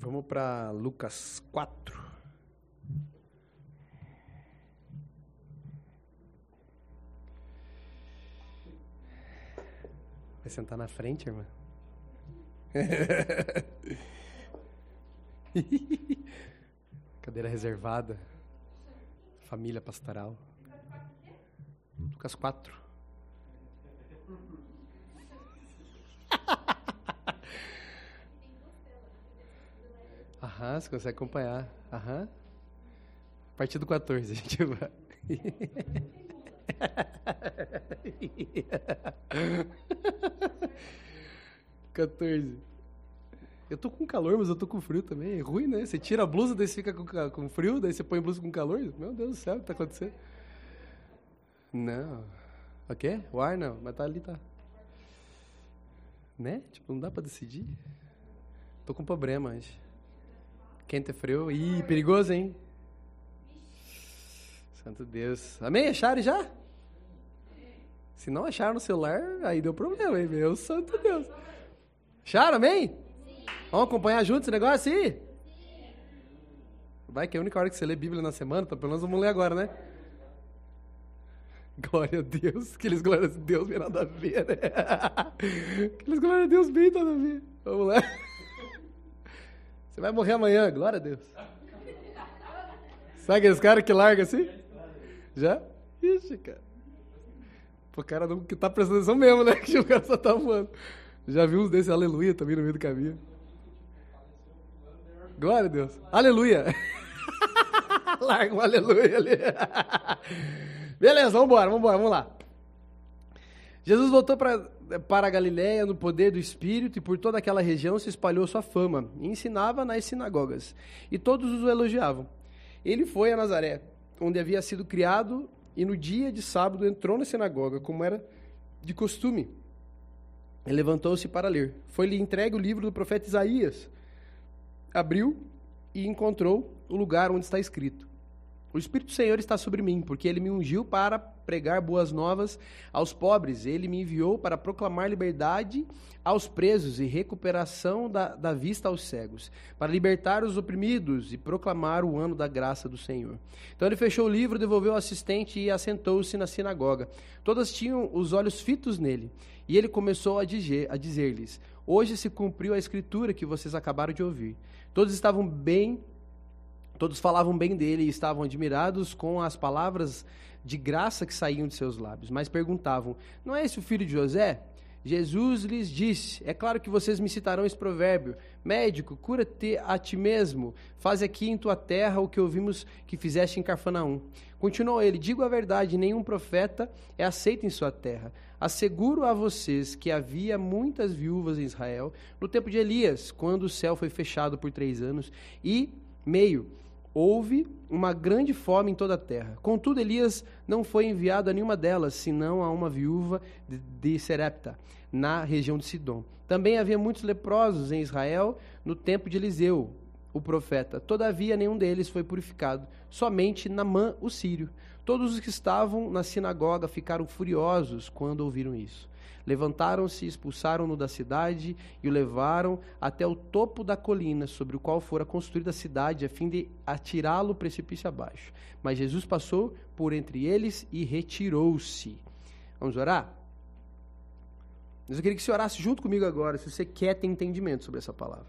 Vamos para Lucas 4. Vai sentar na frente, irmã? Cadeira reservada. Família pastoral. Lucas 4. Aham, você consegue acompanhar. Aham. A partir do 14 a gente vai. 14. Eu tô com calor, mas eu tô com frio também. É ruim, né? Você tira a blusa, daí você fica com, com frio, daí você põe a blusa com calor. Meu Deus do céu, o que tá acontecendo? Não. O quê? O ar não, mas tá ali, tá. Né? Tipo, não dá pra decidir. Tô com problema hoje. Quente é frio. Ih, perigoso, hein? Santo Deus. Amém? Acharam já? Se não acharam no celular, aí deu problema, hein? Meu santo Deus. Acharam, amém? Vamos acompanhar juntos esse negócio aí? Vai que é a única hora que você lê Bíblia na semana, então pelo menos vamos ler agora, né? Glória a Deus. Aqueles glória a Deus bem nada a ver, né? Aqueles glória a Deus bem nada a ver. Vamos lá. Você vai morrer amanhã, glória a Deus. Sabe aqueles caras que larga assim? Já? Ixi, cara. O cara não que tá prestando atenção mesmo, né? Que o cara só tá voando. Já vi uns desses aleluia também no meio do caminho. Glória a Deus. Aleluia. Larga um aleluia ali. Beleza, vamos embora, vamos lá. Jesus voltou pra, para a Galiléia no poder do Espírito e por toda aquela região se espalhou sua fama. E ensinava nas sinagogas. E todos o elogiavam. Ele foi a Nazaré, onde havia sido criado, e no dia de sábado entrou na sinagoga, como era de costume. Ele levantou-se para ler. Foi-lhe entregue o livro do profeta Isaías. Abriu e encontrou o lugar onde está escrito: O Espírito do Senhor está sobre mim, porque ele me ungiu para pregar boas novas aos pobres. Ele me enviou para proclamar liberdade aos presos e recuperação da, da vista aos cegos, para libertar os oprimidos e proclamar o ano da graça do Senhor. Então ele fechou o livro, devolveu ao assistente e assentou-se na sinagoga. Todas tinham os olhos fitos nele. E ele começou a dizer-lhes: a dizer Hoje se cumpriu a escritura que vocês acabaram de ouvir. Todos estavam bem, todos falavam bem dele e estavam admirados com as palavras de graça que saíam de seus lábios, mas perguntavam: Não é esse o filho de José? Jesus lhes disse: É claro que vocês me citarão esse provérbio: Médico, cura-te a ti mesmo. Faz aqui em tua terra o que ouvimos que fizeste em Carfanaum. Continuou ele: Digo a verdade, nenhum profeta é aceito em sua terra. Asseguro a vocês que havia muitas viúvas em Israel no tempo de Elias, quando o céu foi fechado por três anos e meio houve uma grande fome em toda a terra. Contudo, Elias não foi enviado a nenhuma delas, senão a uma viúva de, Serepta, na região de Sidom. Também havia muitos leprosos em Israel no tempo de Eliseu, o profeta. Todavia, nenhum deles foi purificado, somente Namã, o sírio. Todos os que estavam na sinagoga ficaram furiosos quando ouviram isso. Levantaram-se, expulsaram-no da cidade e o levaram até o topo da colina sobre o qual fora construída a cidade, a fim de atirá-lo precipício abaixo. Mas Jesus passou por entre eles e retirou-se. Vamos orar? Mas eu queria que você orasse junto comigo agora, se você quer ter entendimento sobre essa palavra.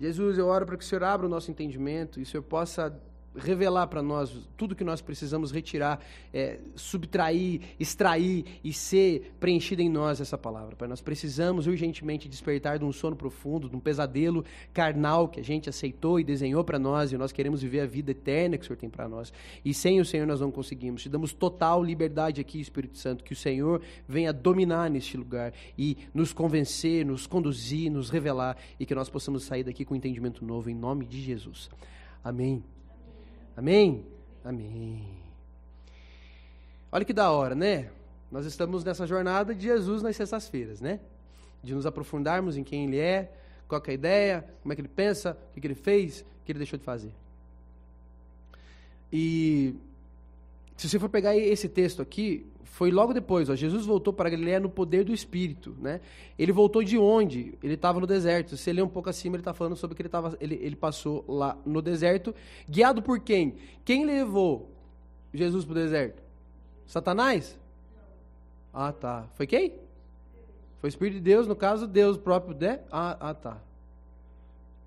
Jesus, eu oro para que o Senhor abra o nosso entendimento e o Senhor possa revelar para nós tudo que nós precisamos retirar, é, subtrair, extrair e ser preenchida em nós essa palavra. Pai, nós precisamos urgentemente despertar de um sono profundo, de um pesadelo carnal que a gente aceitou e desenhou para nós e nós queremos viver a vida eterna que o Senhor tem para nós. E sem o Senhor nós não conseguimos. Te damos total liberdade aqui, Espírito Santo, que o Senhor venha dominar neste lugar e nos convencer, nos conduzir, nos revelar e que nós possamos sair daqui com um entendimento novo em nome de Jesus. Amém. Amém? Amém. Olha que da hora, né? Nós estamos nessa jornada de Jesus nas sextas-feiras, né? De nos aprofundarmos em quem Ele é, qual é a ideia, como é que Ele pensa, o que, que Ele fez, o que Ele deixou de fazer. E Se você for pegar esse texto aqui, foi logo depois. Ó, Jesus voltou para Galiléia no poder do Espírito. Né? Ele voltou de onde? Ele estava no deserto. Se você ler um pouco acima, ele está falando sobre que ele, tava, ele, ele passou lá no deserto. Guiado por quem? Quem levou Jesus para o deserto? Satanás? Ah, tá. Foi quem? Foi o Espírito de Deus, no caso, Deus próprio, né? Ah, ah tá.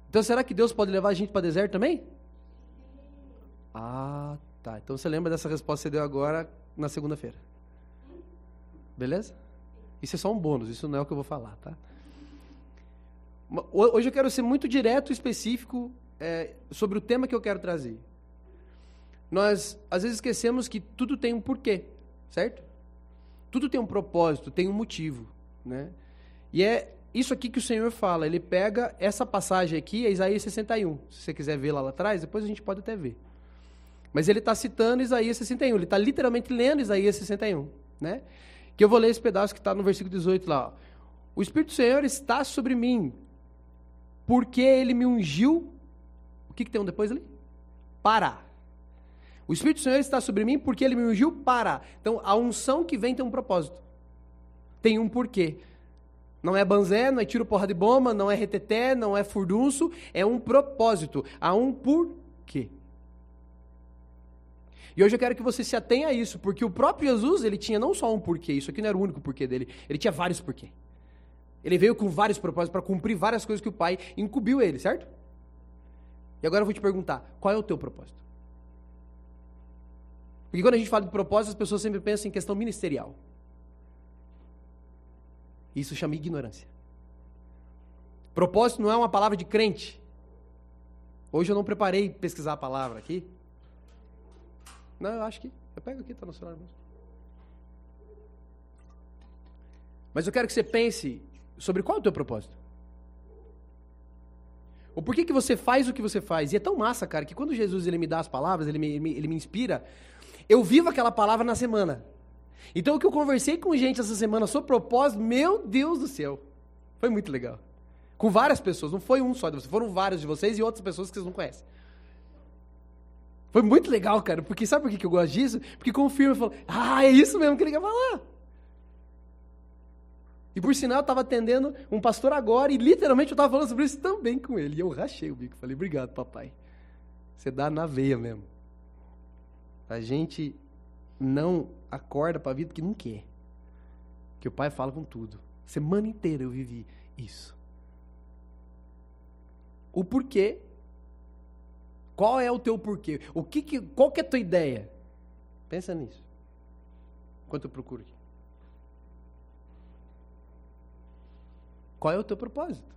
Então será que Deus pode levar a gente para o deserto também? Ah, tá. Então você lembra dessa resposta que você deu agora na segunda-feira. Beleza? Isso é só um bônus, isso não é o que eu vou falar, tá? Hoje eu quero ser muito direto e específico é, sobre o tema que eu quero trazer. Nós, às vezes, esquecemos que tudo tem um porquê, certo? Tudo tem um propósito, tem um motivo, né? E é isso aqui que o Senhor fala. Ele pega essa passagem aqui, é Isaías 61. Se você quiser ver lá, lá atrás, depois a gente pode até ver. Mas ele está citando Isaías 61. Ele está literalmente lendo Isaías 61, né? Que eu vou ler esse pedaço que está no versículo 18 lá. O Espírito do Senhor está sobre mim, porque ele me ungiu. O que, que tem um depois ali? Para o Espírito do Senhor está sobre mim porque ele me ungiu para. Então, a unção que vem tem um propósito. Tem um porquê. Não é banzé, não é tiro porra de bomba, não é reteté, não é furdunço, é um propósito. Há um porquê. E hoje eu quero que você se atenha a isso, porque o próprio Jesus, ele tinha não só um porquê, isso aqui não era o único porquê dele, ele tinha vários porquê. Ele veio com vários propósitos para cumprir várias coisas que o Pai incumbiu ele, certo? E agora eu vou te perguntar, qual é o teu propósito? Porque quando a gente fala de propósito, as pessoas sempre pensam em questão ministerial. Isso chama ignorância. Propósito não é uma palavra de crente. Hoje eu não preparei pesquisar a palavra aqui. Não, eu acho que. Eu pego aqui, está no celular mesmo. Mas eu quero que você pense sobre qual é o teu propósito. O porquê que você faz o que você faz. E é tão massa, cara, que quando Jesus ele me dá as palavras, ele me, ele me, ele me inspira, eu vivo aquela palavra na semana. Então, o que eu conversei com gente essa semana sobre propósito, meu Deus do céu, foi muito legal. Com várias pessoas, não foi um só de vocês, foram vários de vocês e outras pessoas que vocês não conhecem. Foi muito legal, cara, porque sabe por que eu gosto disso? Porque confirma e fala, ah, é isso mesmo que ele quer falar. E por sinal, eu estava atendendo um pastor agora e literalmente eu estava falando sobre isso também com ele. E eu rachei o bico, falei, obrigado, papai. Você dá na veia mesmo. A gente não acorda para a vida que não quer. Que o pai fala com tudo. Semana inteira eu vivi isso. O porquê? Qual é o teu porquê? O que, que qual que é a tua ideia? Pensa nisso. Enquanto eu procuro aqui. Qual é o teu propósito?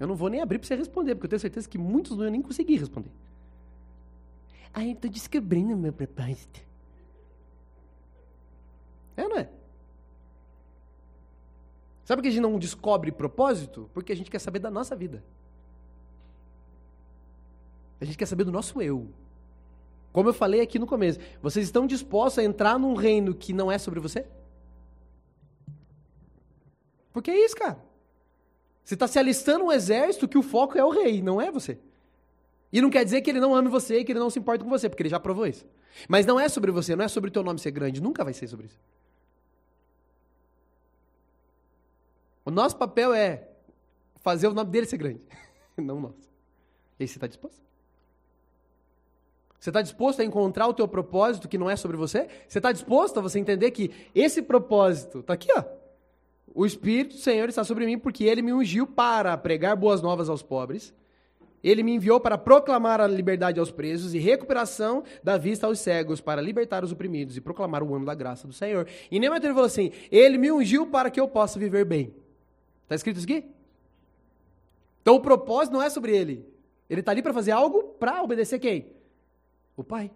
Eu não vou nem abrir para você responder, porque eu tenho certeza que muitos não iam nem conseguir responder. Ai, estou descobrindo meu propósito. É não é? Sabe por que a gente não descobre propósito? Porque a gente quer saber da nossa vida. A gente quer saber do nosso eu. Como eu falei aqui no começo, vocês estão dispostos a entrar num reino que não é sobre você? Porque é isso, cara. Você está se alistando um exército que o foco é o rei, não é você. E não quer dizer que ele não ame você e que ele não se importa com você, porque ele já provou isso. Mas não é sobre você, não é sobre o teu nome ser grande, nunca vai ser sobre isso. O nosso papel é fazer o nome dele ser grande, não o nosso. E aí você está disposto? Você está disposto a encontrar o teu propósito que não é sobre você? Você está disposto a você entender que esse propósito está aqui, ó. O Espírito do Senhor está sobre mim porque ele me ungiu para pregar boas novas aos pobres ele me enviou para proclamar a liberdade aos presos e recuperação da vista aos cegos, para libertar os oprimidos e proclamar o ano da graça do Senhor. E nem ele falou assim: Ele me ungiu para que eu possa viver bem. Está escrito isso aqui? Então o propósito não é sobre ele. Ele está ali para fazer algo para obedecer quem? O Pai.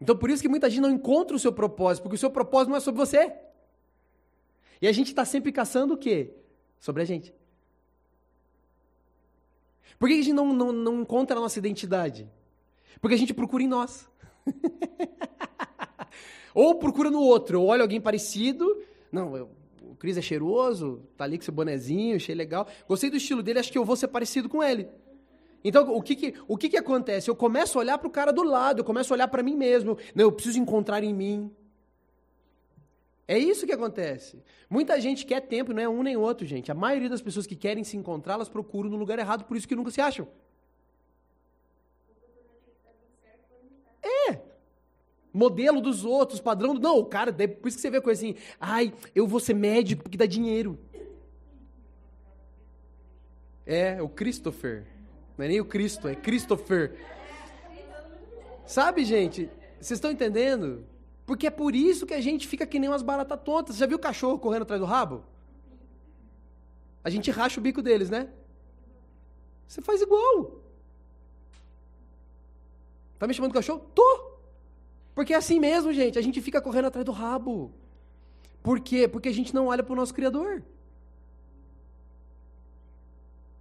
Então por isso que muita gente não encontra o seu propósito, porque o seu propósito não é sobre você. E a gente está sempre caçando o quê? Sobre a gente. Por que a gente não, não, não encontra a nossa identidade? Porque a gente procura em nós. ou procura no outro, ou olha alguém parecido. Não, eu, o Cris é cheiroso, tá ali com seu bonezinho, achei legal. Gostei do estilo dele, acho que eu vou ser parecido com ele. Então, o que que, o que que acontece? Eu começo a olhar para o cara do lado, eu começo a olhar para mim mesmo. Não, eu preciso encontrar em mim. É isso que acontece. Muita gente quer tempo, não é um nem outro, gente. A maioria das pessoas que querem se encontrar, elas procuram no lugar errado, por isso que nunca se acham. É. Modelo dos outros, padrão. Não, o cara, por isso que você vê coisa assim. Ai, eu vou ser médico porque dá dinheiro. É, o Christopher. Não é nem o Cristo, é Christopher. Sabe, gente? Vocês estão entendendo? Porque é por isso que a gente fica que nem umas baratas tontas. Você já viu o cachorro correndo atrás do rabo? A gente racha o bico deles, né? Você faz igual. Tá me chamando de cachorro? Tô. Porque é assim mesmo, gente. A gente fica correndo atrás do rabo. Por quê? Porque a gente não olha para o nosso Criador.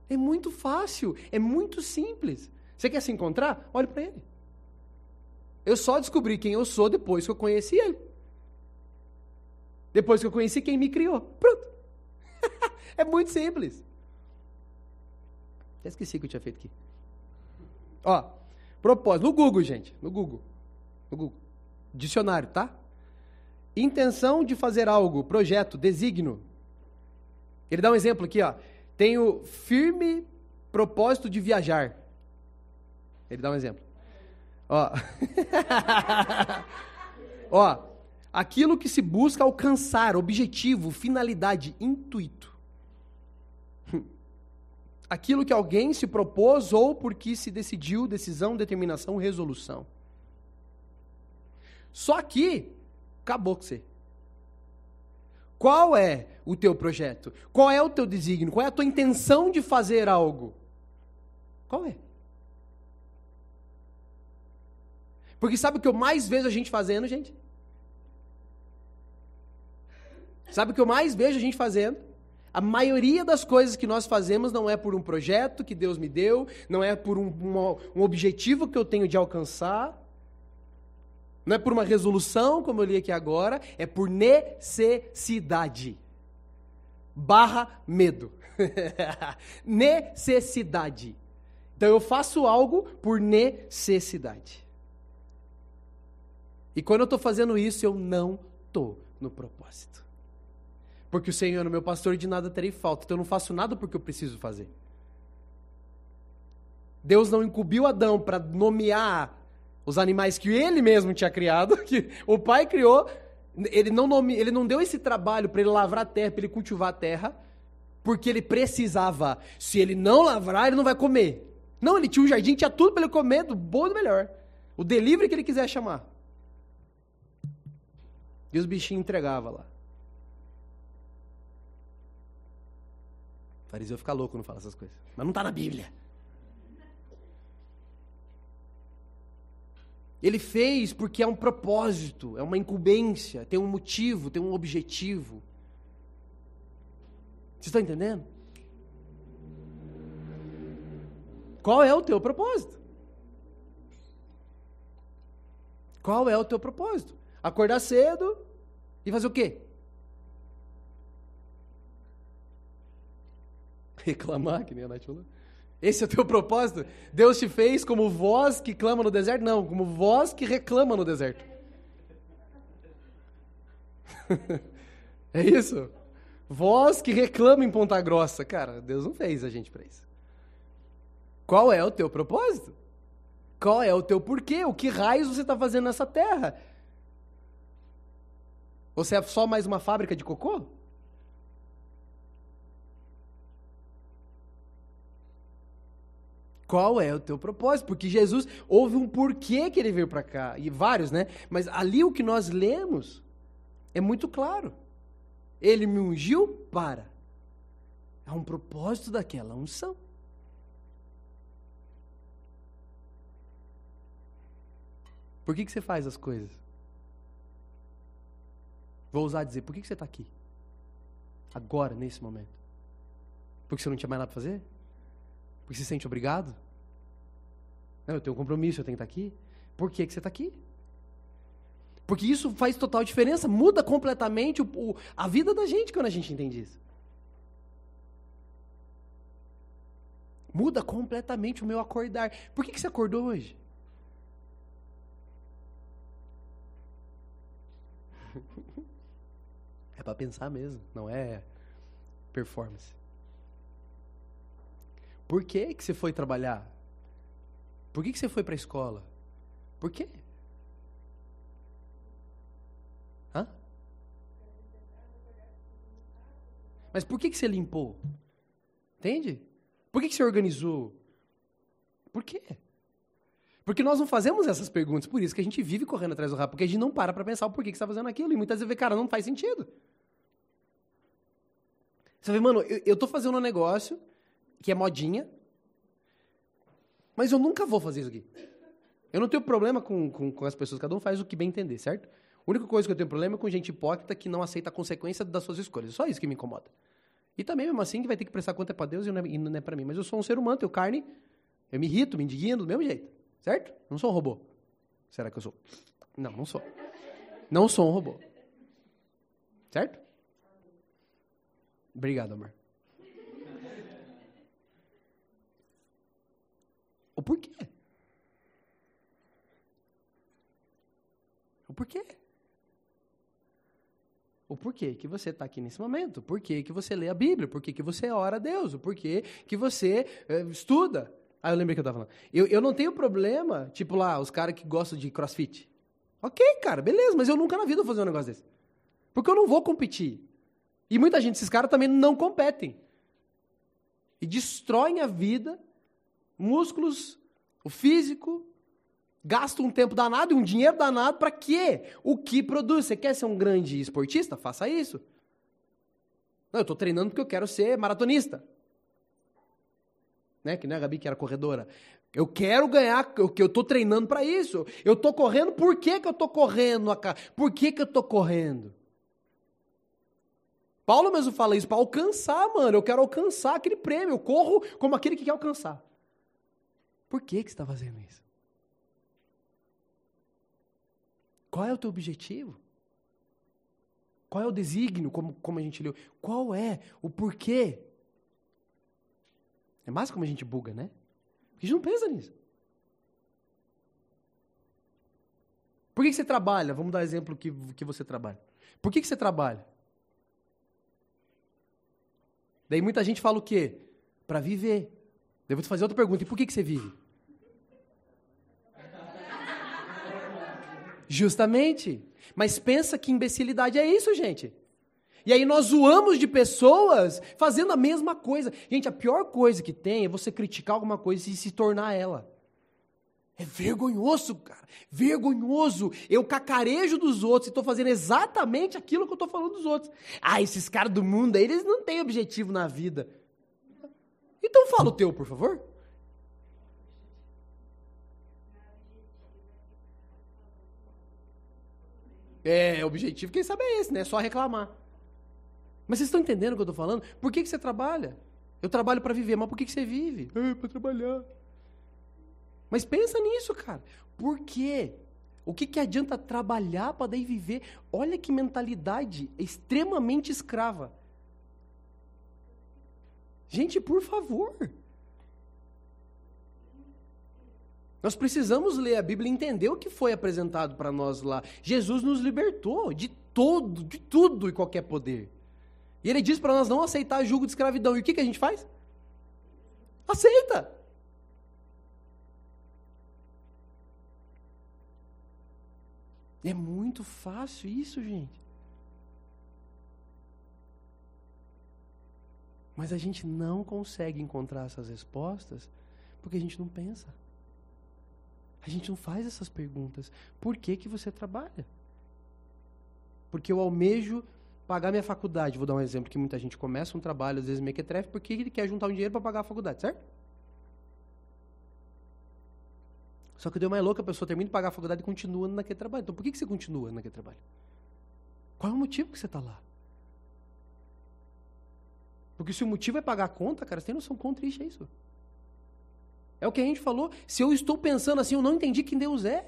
É muito fácil, é muito simples. Você quer se encontrar? Olhe para ele. Eu só descobri quem eu sou depois que eu conheci ele. Depois que eu conheci quem me criou. Pronto. é muito simples. Até esqueci o que eu tinha feito aqui. Ó, propósito. No Google, gente. No Google. No Google. Dicionário, tá? Intenção de fazer algo, projeto, designo. Ele dá um exemplo aqui, ó. Tenho firme propósito de viajar. Ele dá um exemplo. Ó. Ó, aquilo que se busca alcançar, objetivo, finalidade, intuito. Aquilo que alguém se propôs ou porque se decidiu, decisão, determinação, resolução. Só que acabou com você. Qual é o teu projeto? Qual é o teu desígnio? Qual é a tua intenção de fazer algo? Qual é? Porque sabe o que eu mais vejo a gente fazendo, gente? Sabe o que eu mais vejo a gente fazendo? A maioria das coisas que nós fazemos não é por um projeto que Deus me deu, não é por um, um, um objetivo que eu tenho de alcançar, não é por uma resolução, como eu li aqui agora, é por necessidade. Barra medo. necessidade. Então eu faço algo por necessidade. E quando eu estou fazendo isso, eu não estou no propósito. Porque o Senhor é meu pastor e de nada terei falta. Então eu não faço nada porque eu preciso fazer. Deus não incumbiu Adão para nomear os animais que ele mesmo tinha criado, que o pai criou. Ele não, nome, ele não deu esse trabalho para ele lavrar a terra, para ele cultivar a terra, porque ele precisava. Se ele não lavrar, ele não vai comer. Não, ele tinha um jardim, tinha tudo para ele comer, do bom e do melhor. O delivery que ele quiser chamar. E os bichinhos entregavam lá. O fariseu fica louco quando fala essas coisas. Mas não está na Bíblia. Ele fez porque é um propósito, é uma incumbência, tem um motivo, tem um objetivo. Vocês estão entendendo? Qual é o teu propósito? Qual é o teu propósito? Acordar cedo e fazer o quê? Reclamar, que nem a Nath falou. Esse é o teu propósito? Deus te fez como voz que clama no deserto? Não, como voz que reclama no deserto. é isso? Voz que reclama em Ponta Grossa. Cara, Deus não fez a gente para isso. Qual é o teu propósito? Qual é o teu porquê? O que raios você está fazendo nessa terra? Você é só mais uma fábrica de cocô? Qual é o teu propósito? Porque Jesus, houve um porquê que ele veio para cá, e vários, né? Mas ali o que nós lemos é muito claro. Ele me ungiu para. Há um propósito daquela unção. Por que, que você faz as coisas? Vou usar dizer, por que, que você está aqui? Agora, nesse momento. Porque você não tinha mais nada para fazer? Porque se sente obrigado? Não, eu tenho um compromisso, eu tenho que estar aqui. Por que, que você está aqui? Porque isso faz total diferença, muda completamente o, o, a vida da gente quando a gente entende isso. Muda completamente o meu acordar. Por que, que você acordou hoje? É para pensar mesmo, não é performance. Por que, que você foi trabalhar? Por que, que você foi para a escola? Por quê? Hã? Mas por que, que você limpou? Entende? Por que, que você organizou? Por quê? Porque nós não fazemos essas perguntas, por isso que a gente vive correndo atrás do rabo, porque a gente não para para pensar o porquê que está fazendo aquilo. E muitas vezes vê, cara, não faz sentido. Você vê, mano, eu, tô fazendo um negócio que é modinha, mas eu nunca vou fazer isso aqui. Eu não tenho problema com, com, com as pessoas, cada um faz o que bem entender, certo? A única coisa que eu tenho problema é com gente hipócrita que não aceita a consequência das suas escolhas. Só isso que me incomoda. E também, mesmo assim, que vai ter que prestar conta para Deus e não é, é para mim. Mas eu sou um ser humano, tenho carne, eu me irrito, me indigno do mesmo jeito. Certo? Não sou um robô. Será que eu sou? Não, não sou. Não sou um robô. Certo? Obrigado, amor. O porquê? O porquê? O porquê que você está aqui nesse momento, o porquê que você lê a Bíblia, o porquê que você ora a Deus, o porquê que você é, estuda. Ah, eu lembrei que eu estava falando. Eu, eu não tenho problema, tipo lá, os caras que gostam de crossfit. Ok, cara, beleza, mas eu nunca na vida vou fazer um negócio desse. Porque eu não vou competir. E muita gente, esses caras também não competem. E destroem a vida, músculos, o físico, Gasta um tempo danado e um dinheiro danado para quê? O que produz? Você quer ser um grande esportista? Faça isso. Não, eu estou treinando porque eu quero ser maratonista. Né? Que não é a Gabi que era corredora. Eu quero ganhar, eu estou treinando para isso. Eu estou correndo, por que, que eu estou correndo? Por que, que eu estou correndo? Paulo mesmo fala isso, para alcançar, mano. Eu quero alcançar aquele prêmio. Eu corro como aquele que quer alcançar. Por que, que você está fazendo isso? Qual é o teu objetivo? Qual é o desígnio, como, como a gente leu? Qual é o porquê? É mais como a gente buga, né? Porque a gente não pensa nisso. Por que, que você trabalha? Vamos dar exemplo que, que você trabalha. Por que, que você trabalha? Daí muita gente fala o quê? Para viver. Devo te fazer outra pergunta. E por que, que você vive? Justamente. Mas pensa que imbecilidade é isso, gente. E aí nós zoamos de pessoas fazendo a mesma coisa. Gente, a pior coisa que tem é você criticar alguma coisa e se tornar ela. É vergonhoso, cara. Vergonhoso. Eu cacarejo dos outros e estou fazendo exatamente aquilo que eu estou falando dos outros. Ah, esses caras do mundo eles não têm objetivo na vida. Então fala o teu, por favor. É, objetivo, quem sabe é esse, né? É só reclamar. Mas vocês estão entendendo o que eu estou falando? Por que, que você trabalha? Eu trabalho para viver, mas por que, que você vive? É, para trabalhar. Mas pensa nisso, cara. Por quê? O que, que adianta trabalhar para daí viver? Olha que mentalidade extremamente escrava. Gente, por favor. Nós precisamos ler a Bíblia e entender o que foi apresentado para nós lá. Jesus nos libertou de todo, de tudo e qualquer poder. E ele diz para nós não aceitar julgo de escravidão. E o que, que a gente faz? Aceita! É muito fácil isso, gente. Mas a gente não consegue encontrar essas respostas porque a gente não pensa. A gente não faz essas perguntas. Por que, que você trabalha? Porque eu almejo pagar minha faculdade. Vou dar um exemplo que muita gente começa um trabalho, às vezes mequetrefe, porque ele quer juntar um dinheiro para pagar a faculdade, certo? Só que deu mais louco, a pessoa termina de pagar a faculdade e continua naquele trabalho. Então por que, que você continua naquele trabalho? Qual é o motivo que você está lá? Porque se o motivo é pagar a conta, cara, você tem noção quão triste é isso? É o que a gente falou. Se eu estou pensando assim, eu não entendi quem Deus é.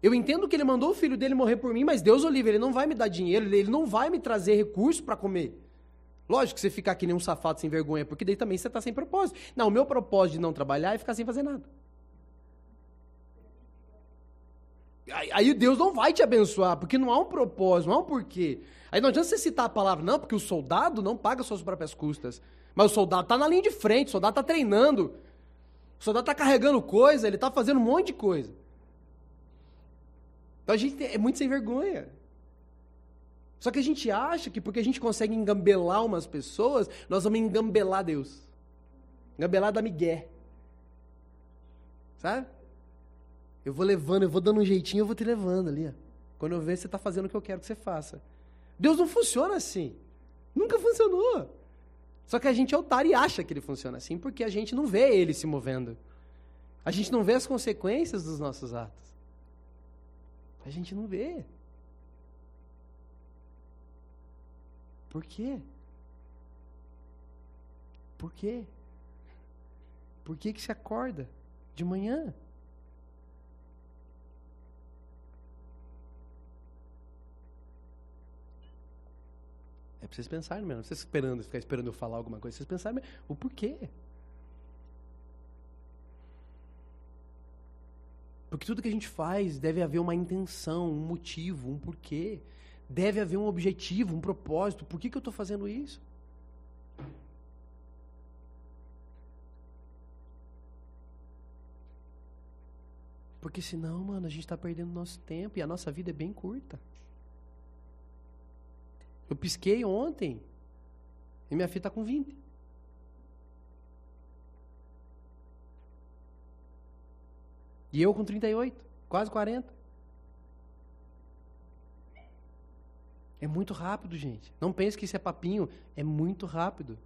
Eu entendo que ele mandou o filho dele morrer por mim, mas Deus, Olivia, ele não vai me dar dinheiro, ele não vai me trazer recurso para comer. Lógico que você ficar que nem um safado sem vergonha, porque daí também você está sem propósito. Não, o meu propósito de não trabalhar é ficar sem fazer nada. Aí Deus não vai te abençoar, porque não há um propósito, não há um porquê. Aí não adianta você citar a palavra, não, porque o soldado não paga suas próprias custas. Mas o soldado está na linha de frente, o soldado está treinando. O soldado está carregando coisa, ele está fazendo um monte de coisa. Então a gente é muito sem vergonha. Só que a gente acha que porque a gente consegue engambelar umas pessoas, nós vamos engambelar Deus. Engambelar da Miguel. Sabe? Eu vou levando, eu vou dando um jeitinho, eu vou te levando ali. Quando eu ver, você está fazendo o que eu quero que você faça. Deus não funciona assim. Nunca funcionou. Só que a gente é otário e acha que ele funciona assim porque a gente não vê ele se movendo. A gente não vê as consequências dos nossos atos. A gente não vê. Por quê? Por quê? Por que, que se acorda de manhã? Vocês pensarem mesmo. Vocês esperando, ficar esperando eu falar alguma coisa. Vocês pensarem mesmo. O porquê? Porque tudo que a gente faz deve haver uma intenção, um motivo, um porquê. Deve haver um objetivo, um propósito. Por que, que eu estou fazendo isso? Porque senão, mano, a gente está perdendo nosso tempo e a nossa vida é bem curta. Eu pisquei ontem e minha filha está com 20. E eu com 38, quase 40. É muito rápido, gente. Não pense que isso é papinho, é muito rápido.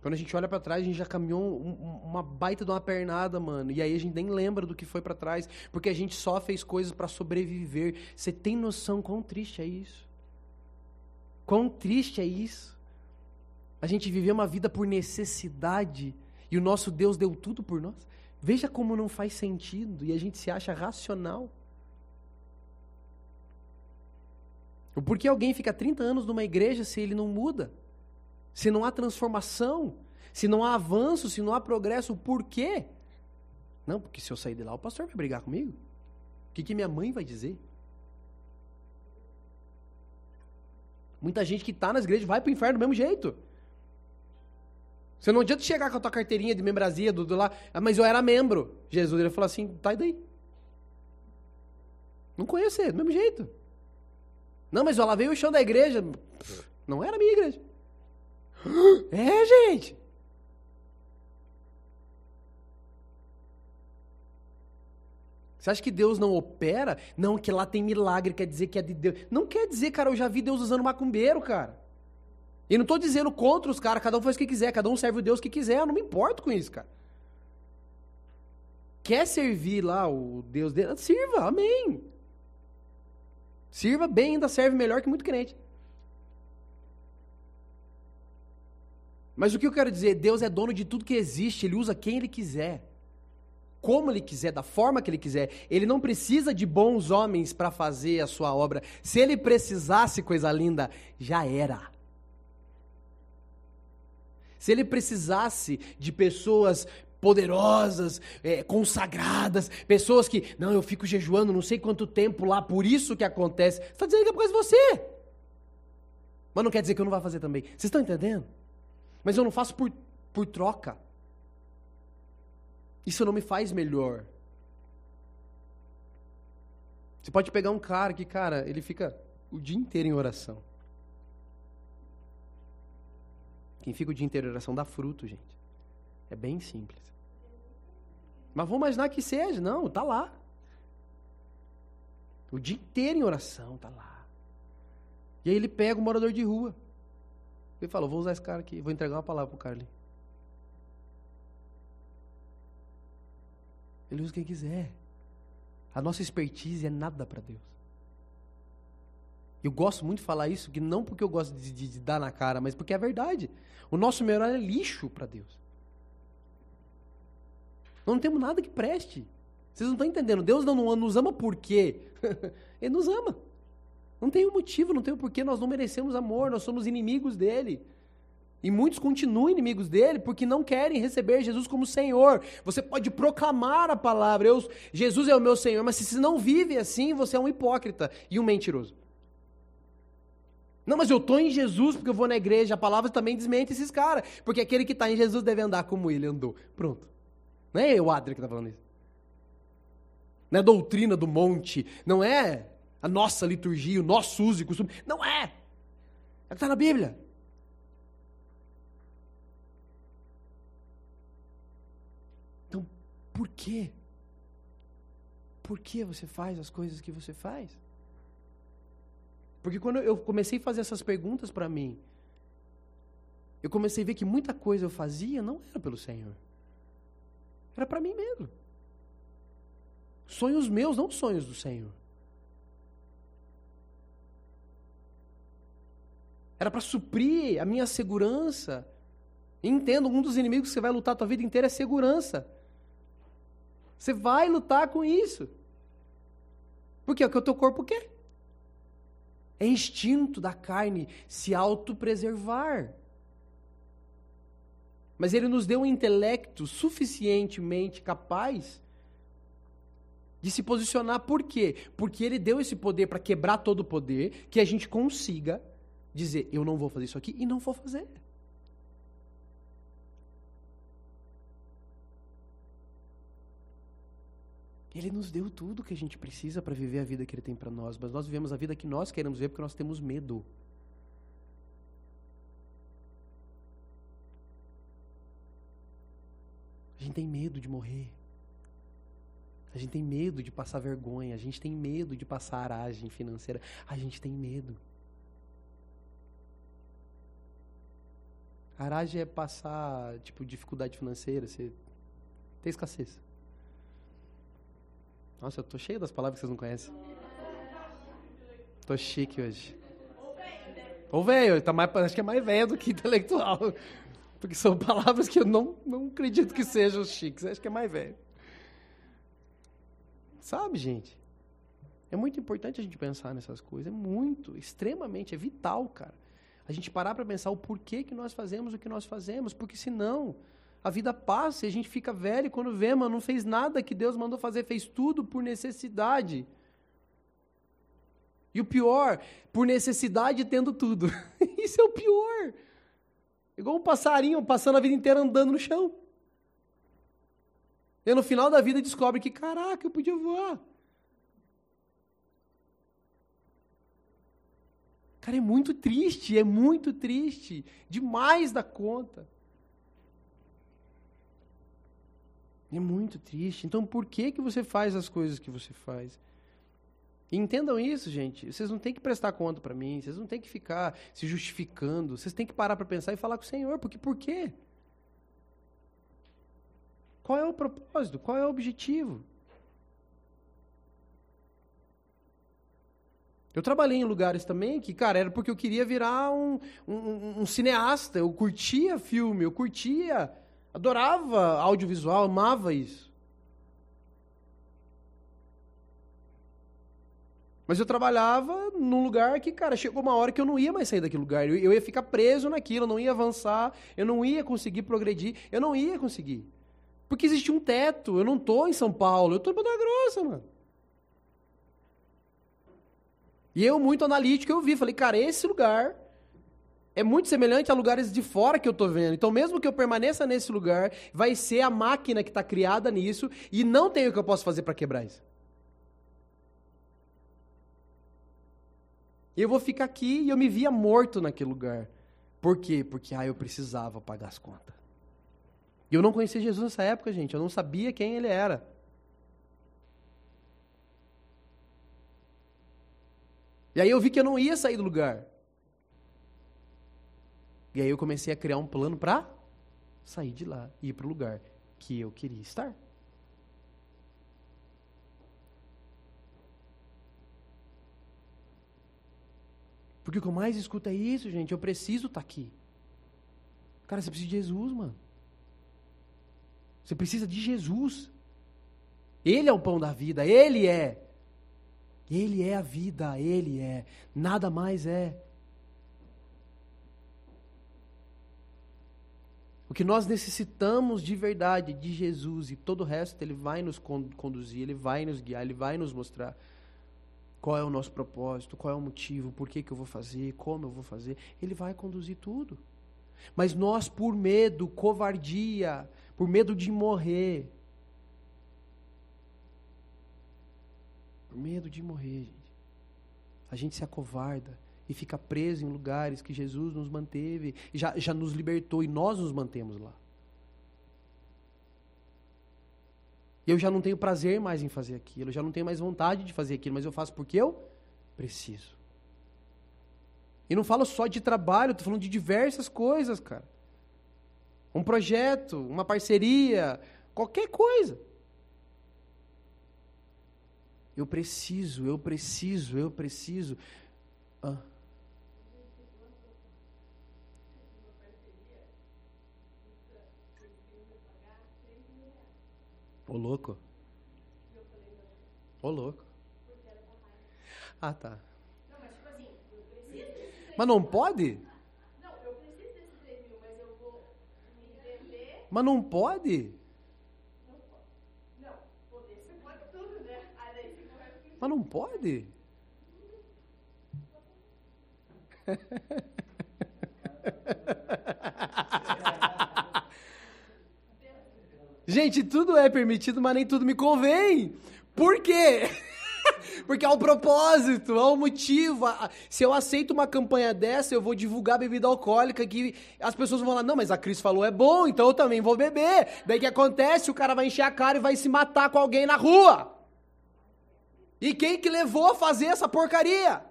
Quando a gente olha para trás, a gente já caminhou um, uma baita de uma pernada, mano. E aí a gente nem lembra do que foi para trás, porque a gente só fez coisas para sobreviver. Você tem noção quão triste é isso? Quão triste é isso? A gente viveu uma vida por necessidade e o nosso Deus deu tudo por nós. Veja como não faz sentido e a gente se acha racional. Por que alguém fica 30 anos numa igreja se ele não muda? Se não há transformação, se não há avanço, se não há progresso, por quê? Não, porque se eu sair de lá, o pastor vai brigar comigo. O que, que minha mãe vai dizer? Muita gente que está nas igrejas vai para o inferno do mesmo jeito. Você não adianta chegar com a tua carteirinha de membresia do, do lá, ah, mas eu era membro. Jesus ele falou assim, tá daí. Não conheço ele, do mesmo jeito. Não, mas eu lavei o chão da igreja. Não era a minha igreja. É, gente. Você acha que Deus não opera? Não, que lá tem milagre, quer dizer que é de Deus. Não quer dizer, cara, eu já vi Deus usando macumbeiro, cara. E não estou dizendo contra os caras, cada um faz o que quiser, cada um serve o Deus que quiser, eu não me importo com isso, cara. Quer servir lá o Deus dele? Sirva, amém. Sirva bem, ainda serve melhor que muito crente. Mas o que eu quero dizer? Deus é dono de tudo que existe, Ele usa quem Ele quiser, como Ele quiser, da forma que Ele quiser. Ele não precisa de bons homens para fazer a sua obra. Se Ele precisasse, coisa linda, já era. Se Ele precisasse de pessoas poderosas, é, consagradas, pessoas que, não, eu fico jejuando não sei quanto tempo lá, por isso que acontece. Você está dizendo que é por causa de você. Mas não quer dizer que eu não vou fazer também. Vocês estão entendendo? Mas eu não faço por, por troca. Isso não me faz melhor. Você pode pegar um cara que, cara, ele fica o dia inteiro em oração. Quem fica o dia inteiro em oração dá fruto, gente. É bem simples. Mas vamos imaginar que seja. Não, tá lá. O dia inteiro em oração, tá lá. E aí ele pega o morador de rua. Ele falou, vou usar esse cara aqui, vou entregar uma palavra para o cara ali. Ele usa quem quiser. A nossa expertise é nada para Deus. Eu gosto muito de falar isso, que não porque eu gosto de, de, de dar na cara, mas porque é verdade. O nosso melhor é lixo para Deus. Nós não temos nada que preste. Vocês não estão entendendo. Deus não nos ama por quê? Ele nos ama. Não tem um motivo, não tem um porquê, nós não merecemos amor, nós somos inimigos dele. E muitos continuam inimigos dele porque não querem receber Jesus como Senhor. Você pode proclamar a palavra, eu, Jesus é o meu Senhor, mas se você não vive assim, você é um hipócrita e um mentiroso. Não, mas eu estou em Jesus porque eu vou na igreja. A palavra também desmente esses caras. Porque aquele que está em Jesus deve andar como ele andou. Pronto. Não é eu, Adri, que está falando isso. Não é doutrina do monte. Não é a nossa liturgia, o nosso uso e costume. Não é. É o que está na Bíblia. Então, por quê? Por que você faz as coisas que você faz? Porque quando eu comecei a fazer essas perguntas para mim, eu comecei a ver que muita coisa eu fazia não era pelo Senhor. Era para mim mesmo. Sonhos meus, não sonhos do Senhor. Era para suprir a minha segurança. Entendo, um dos inimigos que você vai lutar a tua vida inteira é segurança. Você vai lutar com isso. Porque é o que o teu corpo quer. É instinto da carne se autopreservar. Mas ele nos deu um intelecto suficientemente capaz de se posicionar. Por quê? Porque ele deu esse poder para quebrar todo o poder, que a gente consiga dizer: eu não vou fazer isso aqui e não vou fazer. Ele nos deu tudo que a gente precisa para viver a vida que Ele tem para nós, mas nós vivemos a vida que nós queremos ver porque nós temos medo. A gente tem medo de morrer. A gente tem medo de passar vergonha. A gente tem medo de passar aragem financeira. A gente tem medo. Aragem é passar, tipo, dificuldade financeira, você tem escassez. Nossa, eu tô cheio das palavras que vocês não conhecem. Tô chique hoje. Ou velho, tá mais, acho que é mais velho do que intelectual. Porque são palavras que eu não, não acredito que sejam chiques. Acho que é mais velho. Sabe, gente? É muito importante a gente pensar nessas coisas. É muito, extremamente, é vital, cara. A gente parar para pensar o porquê que nós fazemos o que nós fazemos. Porque senão, a vida passa e a gente fica velho e quando vê, mano, não fez nada que Deus mandou fazer, fez tudo por necessidade. E o pior, por necessidade tendo tudo. Isso é o pior. Igual um passarinho passando a vida inteira andando no chão. E no final da vida descobre que, caraca, eu podia voar. Cara, é muito triste, é muito triste. Demais da conta. É muito triste. Então, por que, que você faz as coisas que você faz? Entendam isso, gente. Vocês não têm que prestar conta para mim. Vocês não têm que ficar se justificando. Vocês têm que parar para pensar e falar com o Senhor. Porque por quê? Qual é o propósito? Qual é o objetivo? Eu trabalhei em lugares também que, cara, era porque eu queria virar um, um, um cineasta. Eu curtia filme, eu curtia Adorava audiovisual, amava isso. Mas eu trabalhava num lugar que, cara, chegou uma hora que eu não ia mais sair daquele lugar. Eu, ia ficar preso naquilo, eu não ia avançar, eu não ia conseguir progredir, eu não ia conseguir. Porque existe um teto. Eu não estou em São Paulo, eu estou em Ponta Grossa, mano. E eu, muito analítico, eu vi, falei, cara, esse lugar é muito semelhante a lugares de fora que eu estou vendo. Então, mesmo que eu permaneça nesse lugar, vai ser a máquina que está criada nisso e não tem o que eu posso fazer para quebrar isso. Eu vou ficar aqui e eu me via morto naquele lugar. Por quê? Porque ah, eu precisava pagar as contas. E eu não conhecia Jesus nessa época, gente. Eu não sabia quem ele era. E aí eu vi que eu não ia sair do lugar. E aí eu comecei a criar um plano para sair de lá e ir para o lugar que eu queria estar. Porque o que eu mais escuto é isso, gente. Eu preciso estar tá aqui. Cara, você precisa de Jesus, mano. Você precisa de Jesus. Ele é o pão da vida, ele é Ele é a vida, Ele é. Nada mais é. O que nós necessitamos de verdade de Jesus e todo o resto, Ele vai nos conduzir, Ele vai nos guiar, Ele vai nos mostrar qual é o nosso propósito, qual é o motivo, por que, que eu vou fazer, como eu vou fazer. Ele vai conduzir tudo. Mas nós, por medo, covardia, por medo de morrer, medo de morrer, gente, a gente se acovarda e fica preso em lugares que Jesus nos manteve, já, já nos libertou e nós nos mantemos lá. Eu já não tenho prazer mais em fazer aquilo, eu já não tenho mais vontade de fazer aquilo, mas eu faço porque eu preciso. E não falo só de trabalho, estou falando de diversas coisas, cara. Um projeto, uma parceria, qualquer coisa. Eu preciso, eu preciso, eu preciso. Ah. Ô louco. Ô louco. Ah, tá. Mas não pode? Não, eu preciso desses 3 mil, mas eu vou me vender. Mas não pode? Não pode. Não, poder você pode tudo, né? Mas não pode? Gente, tudo é permitido, mas nem tudo me convém. Por quê? Porque há um propósito, há um motivo. Se eu aceito uma campanha dessa, eu vou divulgar bebida alcoólica que as pessoas vão falar, não, mas a Cris falou é bom, então eu também vou beber. Daí que acontece? O cara vai encher a cara e vai se matar com alguém na rua. E quem que levou a fazer essa porcaria?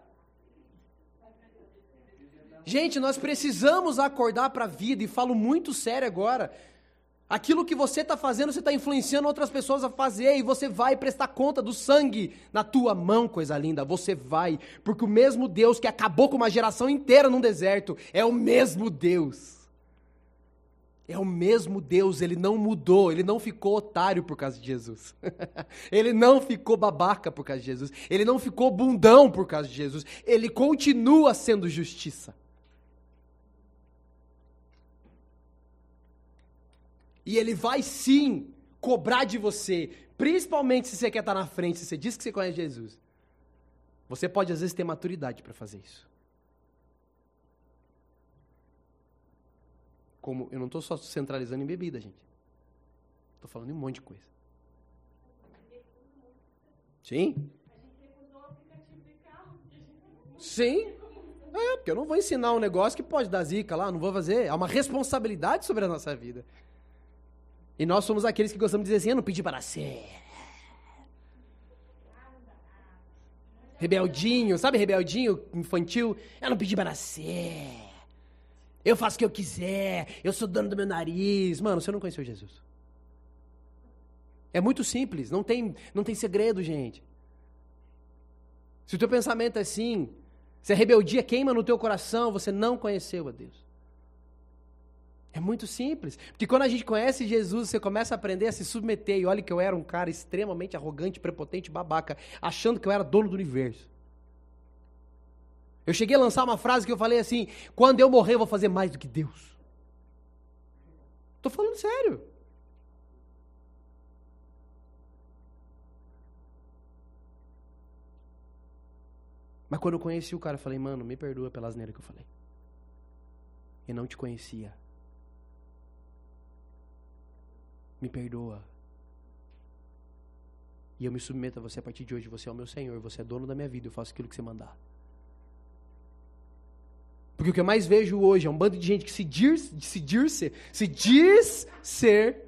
Gente, nós precisamos acordar para a vida e falo muito sério agora. Aquilo que você está fazendo, você está influenciando outras pessoas a fazer e você vai prestar conta do sangue na tua mão, coisa linda. Você vai, porque o mesmo Deus que acabou com uma geração inteira num deserto é o mesmo Deus. É o mesmo Deus, ele não mudou, ele não ficou otário por causa de Jesus. ele não ficou babaca por causa de Jesus. Ele não ficou bundão por causa de Jesus. Ele continua sendo justiça. E ele vai sim cobrar de você, principalmente se você quer estar na frente, se você diz que você conhece Jesus. Você pode às vezes ter maturidade para fazer isso. Como eu não estou só centralizando em bebida, gente. Estou falando em um monte de coisa. Sim? Sim. É, porque eu não vou ensinar um negócio que pode dar zica lá, não vou fazer. Há uma responsabilidade sobre a nossa vida. E nós somos aqueles que gostamos de dizer assim: eu não pedi para ser. Rebeldinho, sabe rebeldinho infantil? Eu não pedi para ser. Eu faço o que eu quiser. Eu sou dono do meu nariz. Mano, você não conheceu Jesus. É muito simples, não tem, não tem segredo, gente. Se o teu pensamento é assim, se a rebeldia queima no teu coração, você não conheceu a Deus. É muito simples. Porque quando a gente conhece Jesus, você começa a aprender a se submeter. E olha que eu era um cara extremamente arrogante, prepotente, babaca, achando que eu era dono do universo. Eu cheguei a lançar uma frase que eu falei assim: quando eu morrer, eu vou fazer mais do que Deus. Estou falando sério. Mas quando eu conheci o cara, eu falei, mano, me perdoa pela asneira que eu falei. Eu não te conhecia. me perdoa. E eu me submeto a você a partir de hoje. Você é o meu Senhor, você é dono da minha vida, eu faço aquilo que você mandar. Porque o que eu mais vejo hoje é um bando de gente que se diz, se diz ser, se diz ser,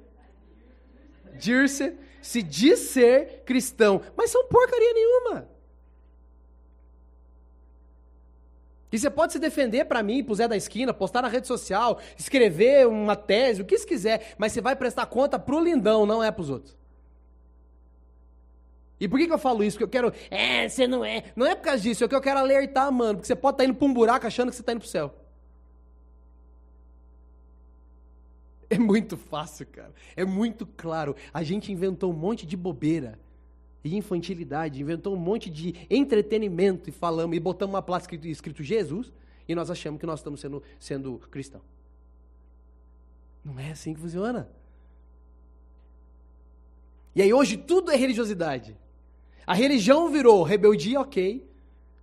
diz ser, se diz ser cristão, mas são porcaria nenhuma. E você pode se defender para mim, Zé da esquina, postar na rede social, escrever uma tese, o que você quiser, mas você vai prestar conta pro lindão, não é pros outros. E por que, que eu falo isso? Porque eu quero. É, você não é. Não é por causa disso, é que eu quero alertar, mano. Porque você pode estar tá indo pra um buraco achando que você está indo pro céu. É muito fácil, cara. É muito claro. A gente inventou um monte de bobeira e infantilidade, inventou um monte de entretenimento e falamos e botamos uma placa escrito, escrito Jesus e nós achamos que nós estamos sendo, sendo cristão. Não é assim que funciona. E aí hoje tudo é religiosidade. A religião virou rebeldia, ok.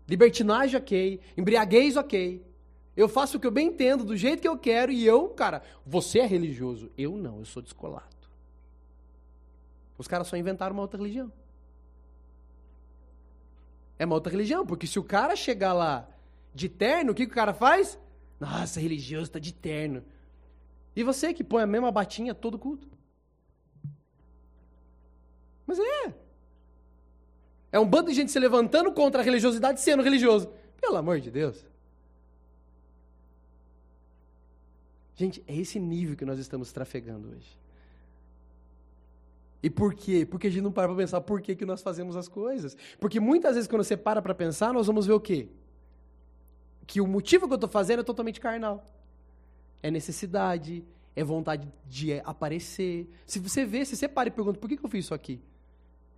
Libertinagem, ok. Embriaguez, ok. Eu faço o que eu bem entendo, do jeito que eu quero, e eu, cara, você é religioso. Eu não, eu sou descolado. Os caras só inventaram uma outra religião. É uma outra religião, porque se o cara chegar lá de terno, o que, que o cara faz? Nossa, religioso está de terno. E você que põe a mesma batinha todo culto. Mas é. É um bando de gente se levantando contra a religiosidade sendo religioso. Pelo amor de Deus. Gente, é esse nível que nós estamos trafegando hoje. E por quê? Porque a gente não para para pensar por que, que nós fazemos as coisas. Porque muitas vezes quando você para para pensar, nós vamos ver o quê? Que o motivo que eu estou fazendo é totalmente carnal. É necessidade, é vontade de aparecer. Se você vê, se você para e pergunta, por que, que eu fiz isso aqui?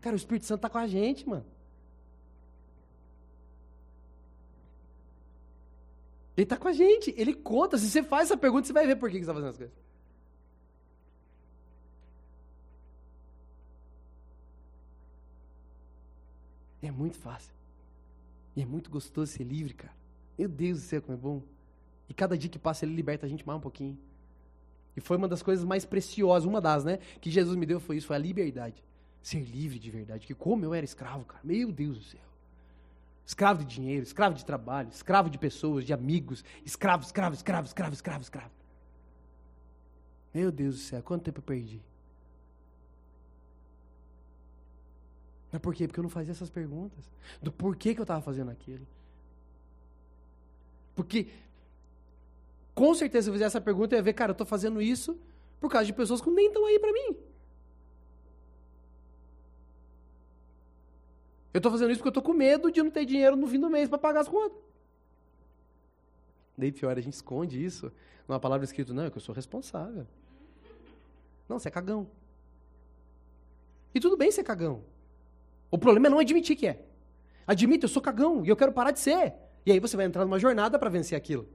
Cara, o Espírito Santo está com a gente, mano. Ele está com a gente, ele conta. Se você faz essa pergunta, você vai ver por que, você está fazendo as coisas. É muito fácil. E é muito gostoso ser livre, cara. Meu Deus do céu, como é bom. E cada dia que passa, ele liberta a gente mais um pouquinho. E foi uma das coisas mais preciosas, uma das, né? Que Jesus me deu foi isso, foi a liberdade. Ser livre de verdade. Que como eu era escravo, cara. Meu Deus do céu. Escravo de dinheiro, escravo de trabalho, escravo de pessoas, de amigos. Escravo, escravo, escravo, escravo, escravo, escravo. Meu Deus do céu, quanto tempo eu perdi? Mas por quê? Porque eu não fazia essas perguntas. Do porquê que eu estava fazendo aquilo. Porque, com certeza, se eu fizesse essa pergunta, eu ia ver, cara, eu estou fazendo isso por causa de pessoas que nem estão aí para mim. Eu estou fazendo isso porque eu estou com medo de não ter dinheiro no fim do mês para pagar as contas. Daí pior, a gente esconde isso numa palavra escrita, não, é que eu sou responsável. Não, você é cagão. E tudo bem ser cagão. O problema é não admitir que é. Admita, eu sou cagão e eu quero parar de ser. E aí você vai entrar numa jornada para vencer aquilo.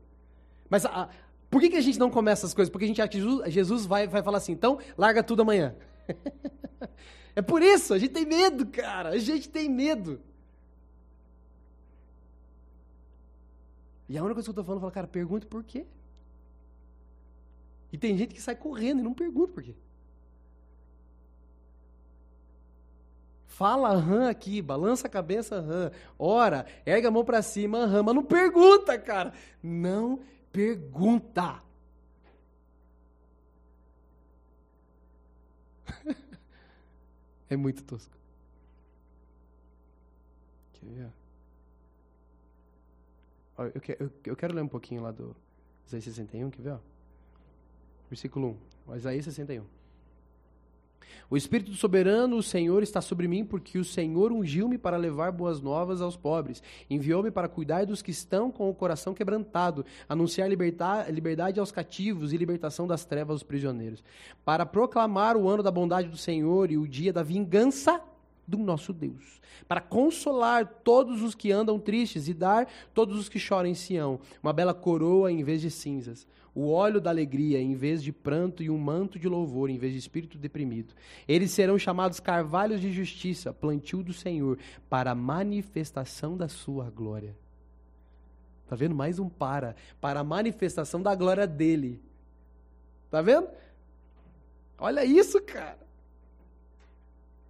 Mas a, por que, que a gente não começa as coisas? Porque a gente acha que Jesus, Jesus vai, vai falar assim, então larga tudo amanhã. é por isso, a gente tem medo, cara. A gente tem medo. E a única coisa que eu estou falando, eu falo, cara, pergunte por quê. E tem gente que sai correndo e não pergunta por quê. Fala aham aqui, balança a cabeça aham. Ora, erga a mão para cima aham. Mas não pergunta, cara. Não pergunta. é muito tosco. Quer ver? Eu quero, eu quero ler um pouquinho lá do Isaías 61, quer ver? Versículo 1. Isaías 61. O Espírito do Soberano, o Senhor, está sobre mim, porque o Senhor ungiu-me para levar boas novas aos pobres. Enviou-me para cuidar dos que estão com o coração quebrantado, anunciar liberdade aos cativos e libertação das trevas aos prisioneiros. Para proclamar o ano da bondade do Senhor e o dia da vingança do nosso Deus, para consolar todos os que andam tristes e dar todos os que choram em Sião uma bela coroa em vez de cinzas, o óleo da alegria em vez de pranto e um manto de louvor em vez de espírito deprimido. Eles serão chamados carvalhos de justiça, plantio do Senhor, para a manifestação da sua glória. Tá vendo? Mais um para, para a manifestação da glória dele. Tá vendo? Olha isso, cara.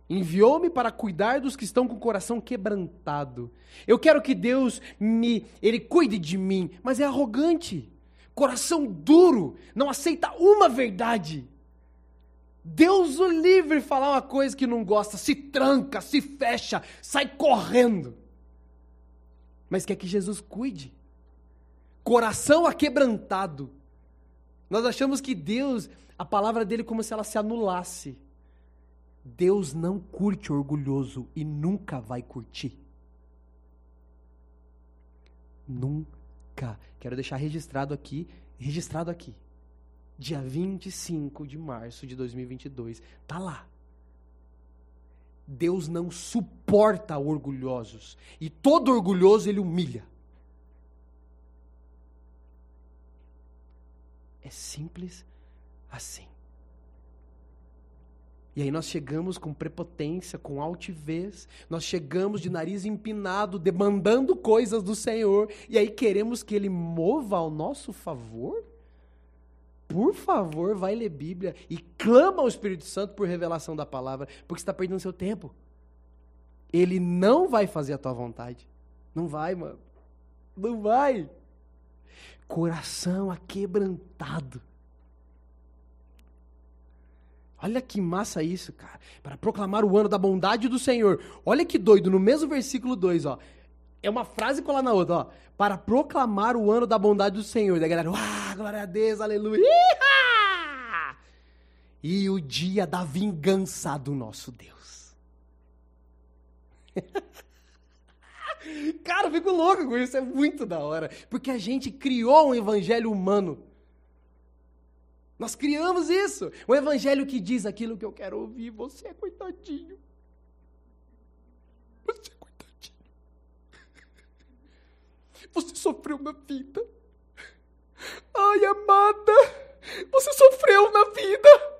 Enviou-me para cuidar dos que estão com o coração quebrantado. Eu quero que Deus me, ele cuide de mim, mas é arrogante coração duro, não aceita uma verdade. Deus o livre falar uma coisa que não gosta, se tranca, se fecha, sai correndo. Mas quer que Jesus cuide. Coração aquebrantado. Nós achamos que Deus, a palavra dele, como se ela se anulasse. Deus não curte orgulhoso e nunca vai curtir. Nunca Quero deixar registrado aqui, registrado aqui. Dia 25 de março de 2022. Tá lá. Deus não suporta orgulhosos. E todo orgulhoso ele humilha. É simples assim. E aí nós chegamos com prepotência, com altivez, nós chegamos de nariz empinado, demandando coisas do Senhor, e aí queremos que Ele mova ao nosso favor? Por favor, vai ler Bíblia e clama ao Espírito Santo por revelação da palavra, porque você está perdendo seu tempo. Ele não vai fazer a tua vontade. Não vai, mano. Não vai. Coração aquebrantado Olha que massa isso, cara. Para proclamar o ano da bondade do Senhor. Olha que doido, no mesmo versículo 2, ó. É uma frase colar na outra, ó. Para proclamar o ano da bondade do Senhor. Da galera, ah, glória a Deus, aleluia. Iha! E o dia da vingança do nosso Deus. Cara, eu fico louco com isso, é muito da hora. Porque a gente criou um evangelho humano nós criamos isso. O evangelho que diz aquilo que eu quero ouvir. Você é coitadinho. Você é coitadinho. Você sofreu na vida. Ai, amada, você sofreu na vida.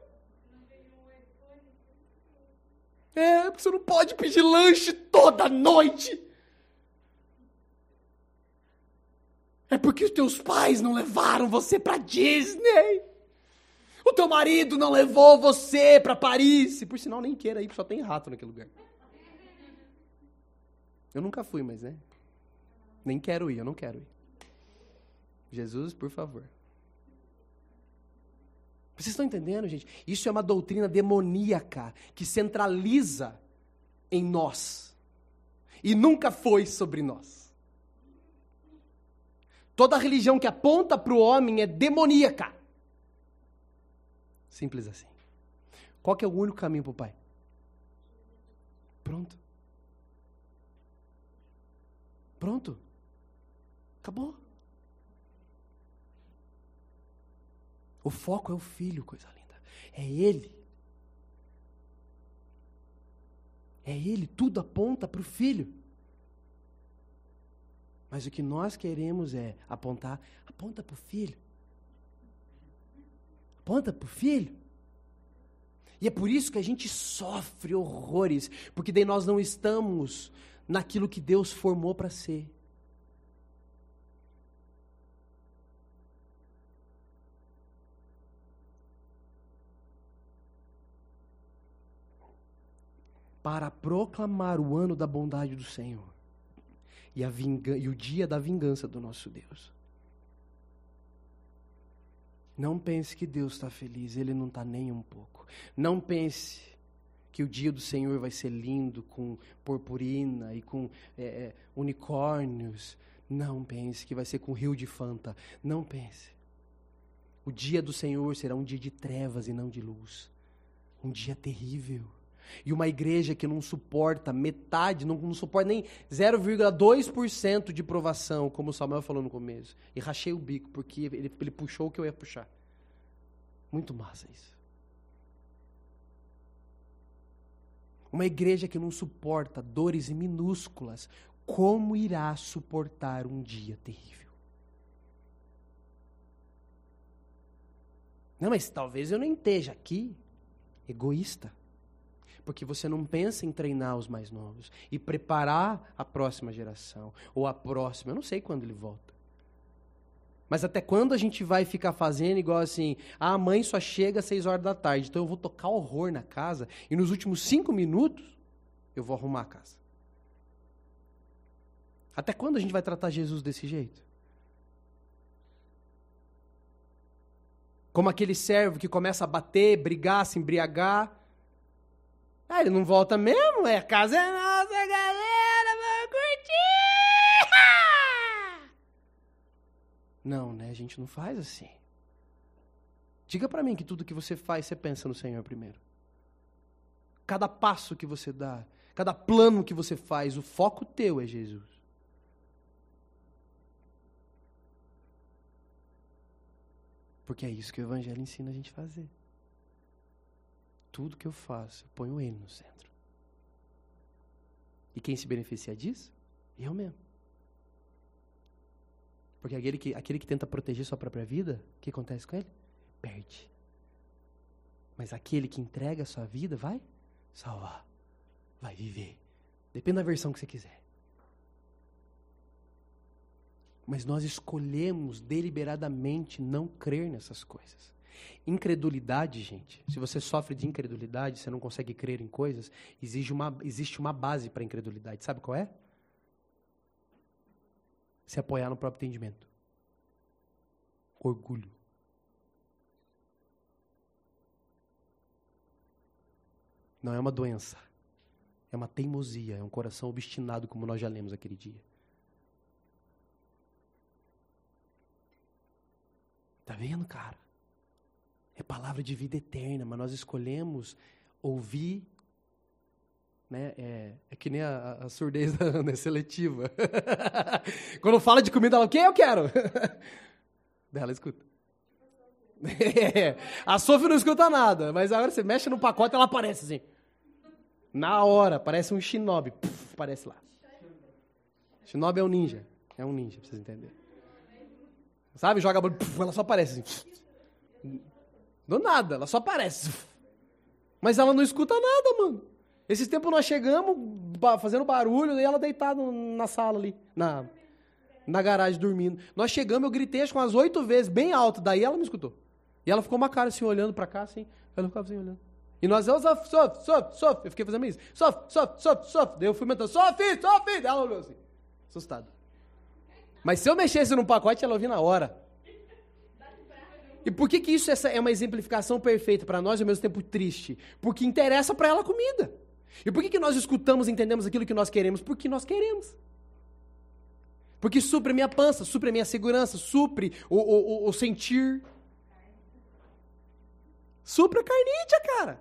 É, você não pode pedir lanche toda noite. É porque os teus pais não levaram você para Disney. O teu marido não levou você para Paris. E por sinal, nem queira ir, só tem rato naquele lugar. Eu nunca fui, mas né? Nem quero ir, eu não quero ir. Jesus, por favor. Vocês estão entendendo, gente? Isso é uma doutrina demoníaca que centraliza em nós e nunca foi sobre nós. Toda religião que aponta para o homem é demoníaca. Simples assim. Qual que é o único caminho para o Pai? Pronto. Pronto. Acabou. O foco é o filho, coisa linda. É ele. É ele, tudo aponta para o filho. Mas o que nós queremos é apontar, aponta para o filho. Aponta para o filho. E é por isso que a gente sofre horrores, porque daí nós não estamos naquilo que Deus formou para ser. Para proclamar o ano da bondade do Senhor e, e o dia da vingança do nosso Deus. Não pense que Deus está feliz, Ele não está nem um pouco. Não pense que o dia do Senhor vai ser lindo com purpurina e com é, é, unicórnios. Não pense que vai ser com rio de Fanta. Não pense. O dia do Senhor será um dia de trevas e não de luz. Um dia terrível. E uma igreja que não suporta metade, não, não suporta nem 0,2% de provação, como o Samuel falou no começo. E rachei o bico, porque ele, ele puxou o que eu ia puxar. Muito massa isso. Uma igreja que não suporta dores minúsculas, como irá suportar um dia terrível? Não, mas talvez eu não esteja aqui egoísta porque você não pensa em treinar os mais novos e preparar a próxima geração ou a próxima. Eu não sei quando ele volta. Mas até quando a gente vai ficar fazendo igual assim, ah, a mãe só chega às seis horas da tarde, então eu vou tocar horror na casa e nos últimos cinco minutos eu vou arrumar a casa. Até quando a gente vai tratar Jesus desse jeito? Como aquele servo que começa a bater, brigar, se embriagar, ah, ele não volta mesmo? É, casa é nossa, galera, vamos curtir! Não, né? A gente não faz assim. Diga para mim que tudo que você faz, você pensa no Senhor primeiro. Cada passo que você dá, cada plano que você faz, o foco teu é Jesus. Porque é isso que o Evangelho ensina a gente a fazer tudo que eu faço, eu ponho Ele no centro. E quem se beneficia disso? Eu mesmo. Porque aquele que, aquele que tenta proteger sua própria vida, o que acontece com ele? Perde. Mas aquele que entrega a sua vida vai salvar, vai viver. Depende da versão que você quiser. Mas nós escolhemos deliberadamente não crer nessas coisas. Incredulidade, gente, se você sofre de incredulidade, você não consegue crer em coisas, existe uma, existe uma base para incredulidade. Sabe qual é? Se apoiar no próprio entendimento. Orgulho. Não é uma doença. É uma teimosia, é um coração obstinado, como nós já lemos aquele dia. Tá vendo, cara? É palavra de vida eterna, mas nós escolhemos ouvir. Né? É, é que nem a, a surdez da Ana, é seletiva. Quando fala de comida, ela, o que eu quero? Dela escuta. A Sophie não escuta nada, mas agora você mexe no pacote ela aparece assim. Na hora, parece um shinobi. Puf, aparece lá. Shinobi é um ninja. É um ninja, pra vocês entenderem. Sabe? Joga a bola, puf, ela só aparece assim. Do nada, ela só aparece. Mas ela não escuta nada, mano. Esses tempos nós chegamos fazendo barulho e ela deitada na sala ali, na, na garagem dormindo. Nós chegamos, eu gritei acho umas oito vezes, bem alto, daí ela me escutou. E ela ficou uma cara assim, olhando pra cá, assim. Ela ficava assim, olhando. E nós, sof, sof, sof, sof. Eu fiquei fazendo isso. Sof, sof, sof, sof. Daí eu fui mentando, sof, sof. Daí ela olhou assim, assustada. Mas se eu mexesse num pacote, ela ouvia na hora. E por que, que isso é uma exemplificação perfeita para nós e ao mesmo tempo triste? Porque interessa para ela a comida. E por que, que nós escutamos e entendemos aquilo que nós queremos? Porque nós queremos. Porque supre minha pança, supre minha segurança, supre o, o, o, o sentir. Supre a carnítia, cara.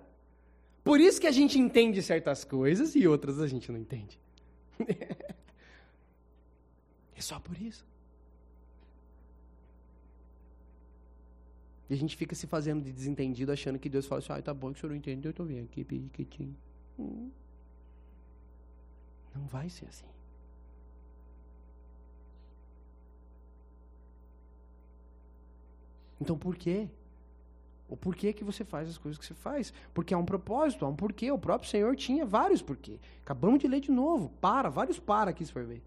Por isso que a gente entende certas coisas e outras a gente não entende. é só por isso. E a gente fica se fazendo de desentendido, achando que Deus fala assim, ah, tá bom que o senhor não entendeu, eu tô vendo aqui, quietinho. Hum. Não vai ser assim. Então por quê? O porquê que você faz as coisas que você faz? Porque há um propósito, há um porquê. O próprio Senhor tinha vários porquê. Acabamos de ler de novo. Para, vários para aqui se for ver.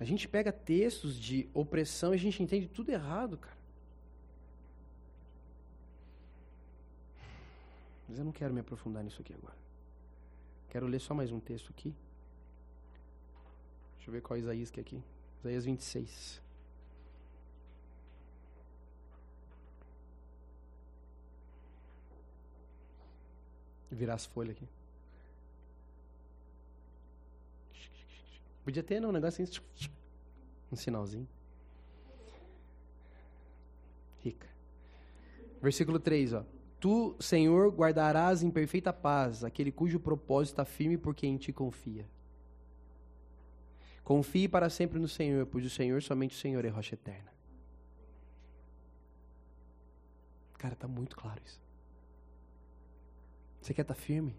A gente pega textos de opressão e a gente entende tudo errado, cara. Mas eu não quero me aprofundar nisso aqui agora. Quero ler só mais um texto aqui. Deixa eu ver qual é Isaías que é aqui. Isaías 26. Virar as folhas aqui. Podia ter, não, um negócio assim. Um sinalzinho. Rica. Versículo 3, ó. Tu, Senhor, guardarás em perfeita paz aquele cujo propósito está firme porque em ti confia. Confie para sempre no Senhor, pois o Senhor, somente o Senhor é rocha eterna. Cara, tá muito claro isso. Você quer estar tá firme?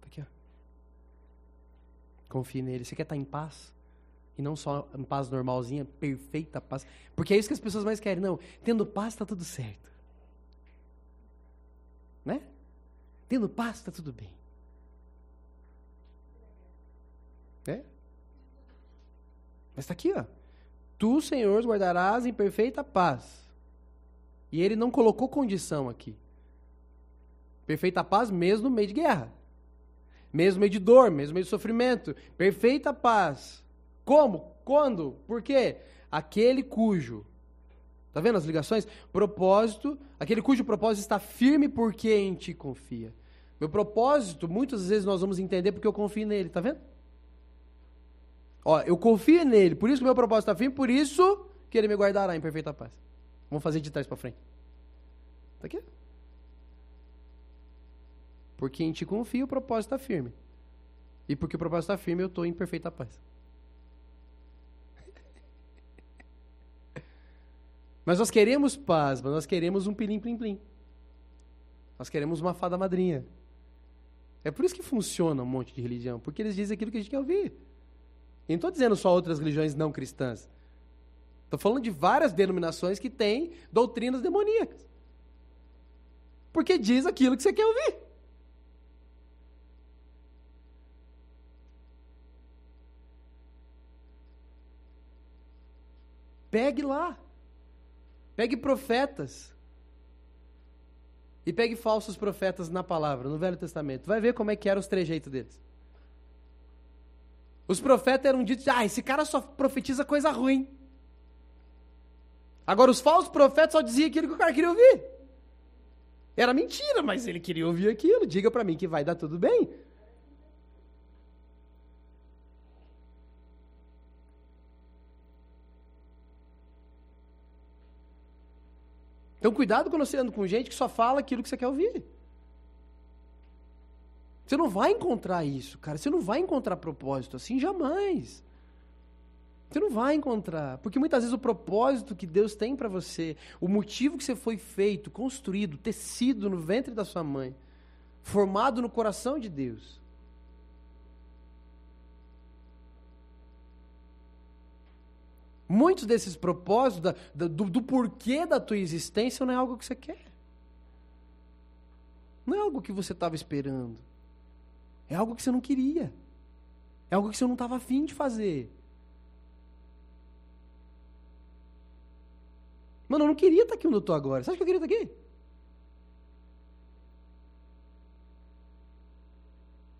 Tá aqui, ó. Confie nele. Você quer estar tá em paz? E não só em paz normalzinha, perfeita paz. Porque é isso que as pessoas mais querem. Não, tendo paz está tudo certo. Né? Tendo paz está tudo bem. É? Mas está aqui, ó. Tu, Senhor, guardarás em perfeita paz. E ele não colocou condição aqui. Perfeita paz mesmo no meio de guerra. Mesmo meio de dor, mesmo meio de sofrimento. Perfeita paz. Como? Quando? Por quê? Aquele cujo. Tá vendo as ligações? Propósito, aquele cujo propósito está firme porque em ti confia. Meu propósito, muitas vezes nós vamos entender porque eu confio nele, tá vendo? Ó, eu confio nele, por isso que meu propósito está firme, por isso que ele me guardará em perfeita paz. Vamos fazer de trás para frente. Tá aqui? Porque em ti confio, o propósito está firme. E porque o propósito está firme, eu estou em perfeita paz. Mas nós queremos paz, mas nós queremos um pilim plim plim. Nós queremos uma fada madrinha. É por isso que funciona um monte de religião, porque eles dizem aquilo que a gente quer ouvir. E não estou dizendo só outras religiões não cristãs. Estou falando de várias denominações que têm doutrinas demoníacas. Porque diz aquilo que você quer ouvir. Pegue lá. Pegue profetas. E pegue falsos profetas na palavra, no Velho Testamento. Vai ver como é que eram os trejeitos deles. Os profetas eram ditos, ah, esse cara só profetiza coisa ruim. Agora, os falsos profetas só diziam aquilo que o cara queria ouvir. Era mentira, mas ele queria ouvir aquilo. Diga para mim que vai dar tudo bem. Então, cuidado quando você anda com gente que só fala aquilo que você quer ouvir. Você não vai encontrar isso, cara. Você não vai encontrar propósito assim, jamais. Você não vai encontrar. Porque muitas vezes o propósito que Deus tem para você, o motivo que você foi feito, construído, tecido no ventre da sua mãe, formado no coração de Deus, Muitos desses propósitos, da, do, do porquê da tua existência, não é algo que você quer. Não é algo que você estava esperando. É algo que você não queria. É algo que você não estava afim de fazer. Mano, eu não queria estar aqui onde eu estou agora. Você acha que eu queria estar aqui?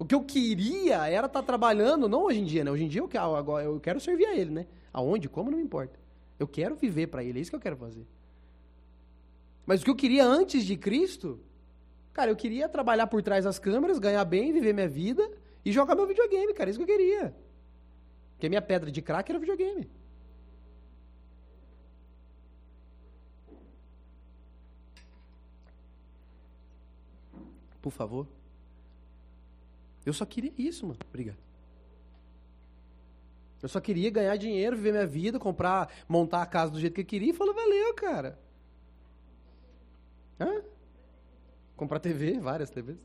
O que eu queria era estar trabalhando, não hoje em dia, né? Hoje em dia eu quero, agora, eu quero servir a ele, né? Aonde, como, não me importa. Eu quero viver para Ele, é isso que eu quero fazer. Mas o que eu queria antes de Cristo, cara, eu queria trabalhar por trás das câmeras, ganhar bem, viver minha vida e jogar meu videogame, cara, é isso que eu queria. Porque minha pedra de crack era videogame. Por favor. Eu só queria isso, mano. Obrigado. Eu só queria ganhar dinheiro, viver minha vida, comprar, montar a casa do jeito que eu queria e falou, valeu, cara. Hã? Comprar TV, várias TVs.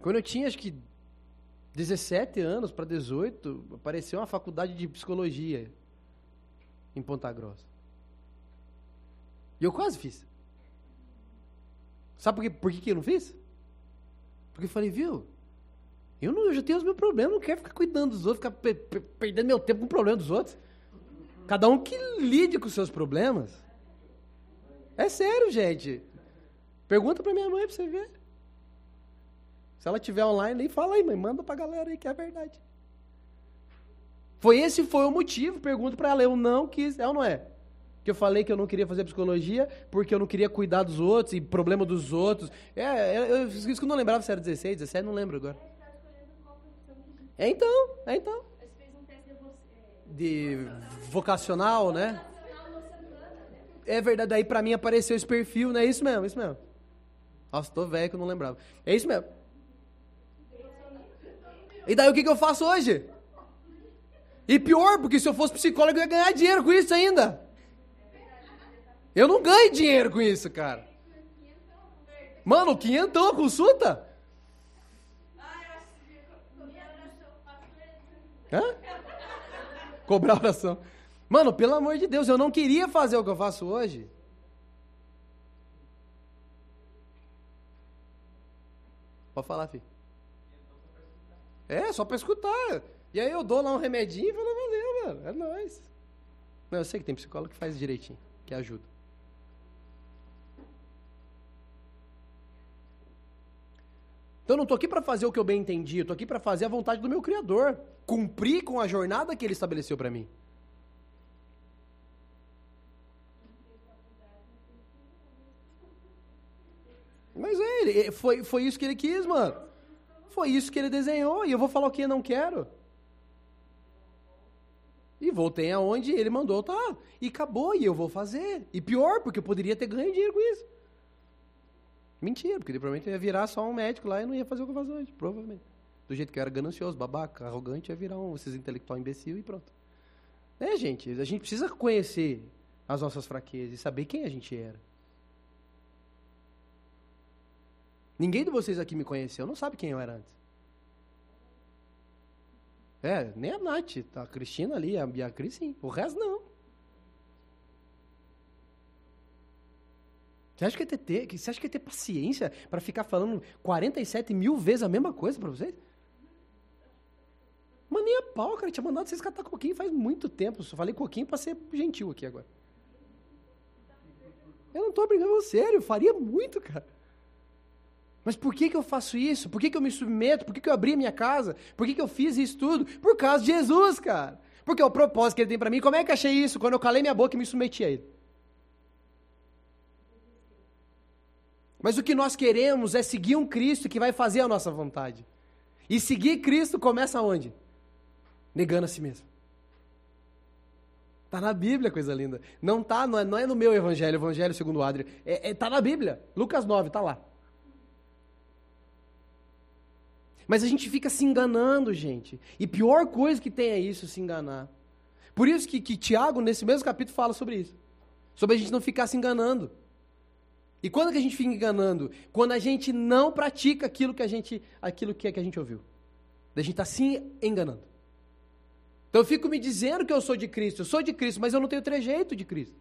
Quando eu tinha, acho que 17 anos para 18, apareceu uma faculdade de psicologia em Ponta Grossa. E eu quase fiz. Sabe por, quê? por que, que eu não fiz? Porque eu falei, viu? Eu, não, eu já tenho os meus problemas, não quero ficar cuidando dos outros, ficar per per perdendo meu tempo com o problema dos outros. Cada um que lide com os seus problemas. É sério, gente. Pergunta pra minha mãe pra você ver. Se ela tiver online aí, fala aí, mãe, manda pra galera aí que é verdade. Foi esse foi o motivo, pergunto pra ela, eu não quis, é ou não é? Que eu falei que eu não queria fazer psicologia porque eu não queria cuidar dos outros e problema dos outros. É, eu, eu, isso que eu não lembrava se era 16, 17, não lembro agora. É então, é então. De vocacional, né? É verdade, aí pra mim apareceu esse perfil, né? É isso mesmo, é isso mesmo. Nossa, tô velho que eu não lembrava. É isso mesmo. E daí o que, que eu faço hoje? E pior, porque se eu fosse psicólogo eu ia ganhar dinheiro com isso ainda. Eu não ganho dinheiro com isso, cara. Mano, quinhentão a consulta? Hã? Cobrar oração. Mano, pelo amor de Deus, eu não queria fazer o que eu faço hoje. Pode falar, filho. É, só pra escutar. E aí eu dou lá um remedinho e falo, valeu, mano, é nóis. Não, eu sei que tem psicólogo que faz direitinho, que ajuda. Então eu não estou aqui para fazer o que eu bem entendi, eu estou aqui para fazer a vontade do meu Criador, cumprir com a jornada que Ele estabeleceu para mim. Mas é, ele, foi, foi isso que ele quis, mano. Foi isso que ele desenhou, e eu vou falar o que eu não quero. E voltei aonde ele mandou, tá? E acabou, e eu vou fazer. E pior, porque eu poderia ter ganho dinheiro com isso. Mentira, porque ele provavelmente ia virar só um médico lá e não ia fazer o que eu faço hoje, provavelmente. Do jeito que eu era ganancioso, babaca, arrogante, ia virar um esses intelectual imbecil e pronto. Né, gente? A gente precisa conhecer as nossas fraquezas e saber quem a gente era. Ninguém de vocês aqui me conheceu, não sabe quem eu era antes. É, nem a Nath, tá? a Cristina ali, a Bia Cris sim. O resto não. Você acha que é ter, você acha que é ter paciência para ficar falando 47 mil vezes a mesma coisa para vocês? Mas nem a pau, cara. Tinha mandado vocês catar coquinho faz muito tempo. Só falei coquinho para ser gentil aqui agora. Eu não estou brincando sério. Faria muito, cara. Mas por que, que eu faço isso? Por que, que eu me submeto? Por que, que eu abri a minha casa? Por que, que eu fiz isso tudo? Por causa de Jesus, cara. Porque é o propósito que ele tem para mim. Como é que eu achei isso? Quando eu calei minha boca e me submeti a ele. Mas o que nós queremos é seguir um Cristo que vai fazer a nossa vontade. E seguir Cristo começa onde? Negando a si mesmo. Está na Bíblia, coisa linda. Não tá, não é, não é no meu evangelho, evangelho segundo o Adri. É, é, tá na Bíblia. Lucas 9, tá lá. Mas a gente fica se enganando, gente. E pior coisa que tem é isso, se enganar. Por isso que, que Tiago, nesse mesmo capítulo, fala sobre isso. Sobre a gente não ficar se enganando. E quando que a gente fica enganando? Quando a gente não pratica aquilo que a gente, aquilo que, é que a gente ouviu. A gente está se enganando. Então eu fico me dizendo que eu sou de Cristo, eu sou de Cristo, mas eu não tenho trejeito de Cristo.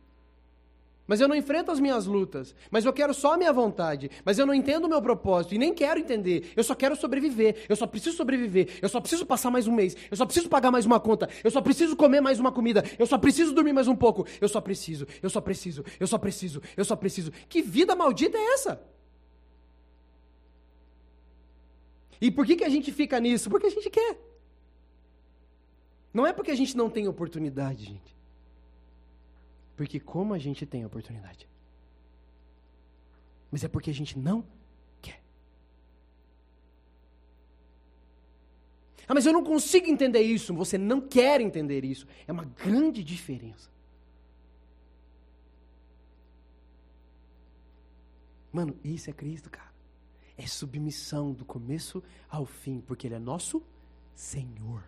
Mas eu não enfrento as minhas lutas. Mas eu quero só a minha vontade. Mas eu não entendo o meu propósito e nem quero entender. Eu só quero sobreviver. Eu só preciso sobreviver. Eu só preciso passar mais um mês. Eu só preciso pagar mais uma conta. Eu só preciso comer mais uma comida. Eu só preciso dormir mais um pouco. Eu só preciso. Eu só preciso. Eu só preciso. Eu só preciso. Que vida maldita é essa? E por que, que a gente fica nisso? Porque a gente quer. Não é porque a gente não tem oportunidade, gente. Porque como a gente tem oportunidade. Mas é porque a gente não quer. Ah, mas eu não consigo entender isso. Você não quer entender isso. É uma grande diferença. Mano, isso é Cristo, cara. É submissão do começo ao fim, porque Ele é nosso Senhor.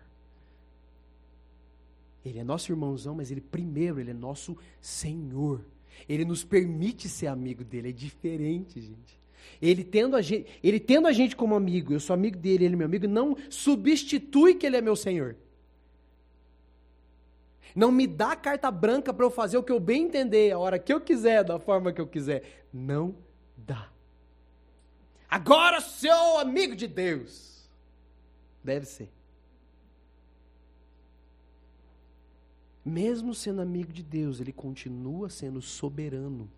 Ele é nosso irmãozão, mas ele primeiro, ele é nosso Senhor. Ele nos permite ser amigo dele, é diferente, gente. Ele tendo, a gente, ele tendo a gente como amigo, eu sou amigo dele, ele é meu amigo, não substitui que ele é meu Senhor. Não me dá carta branca para eu fazer o que eu bem entender, a hora que eu quiser, da forma que eu quiser. Não dá. Agora sou amigo de Deus. Deve ser. Mesmo sendo amigo de Deus, ele continua sendo soberano.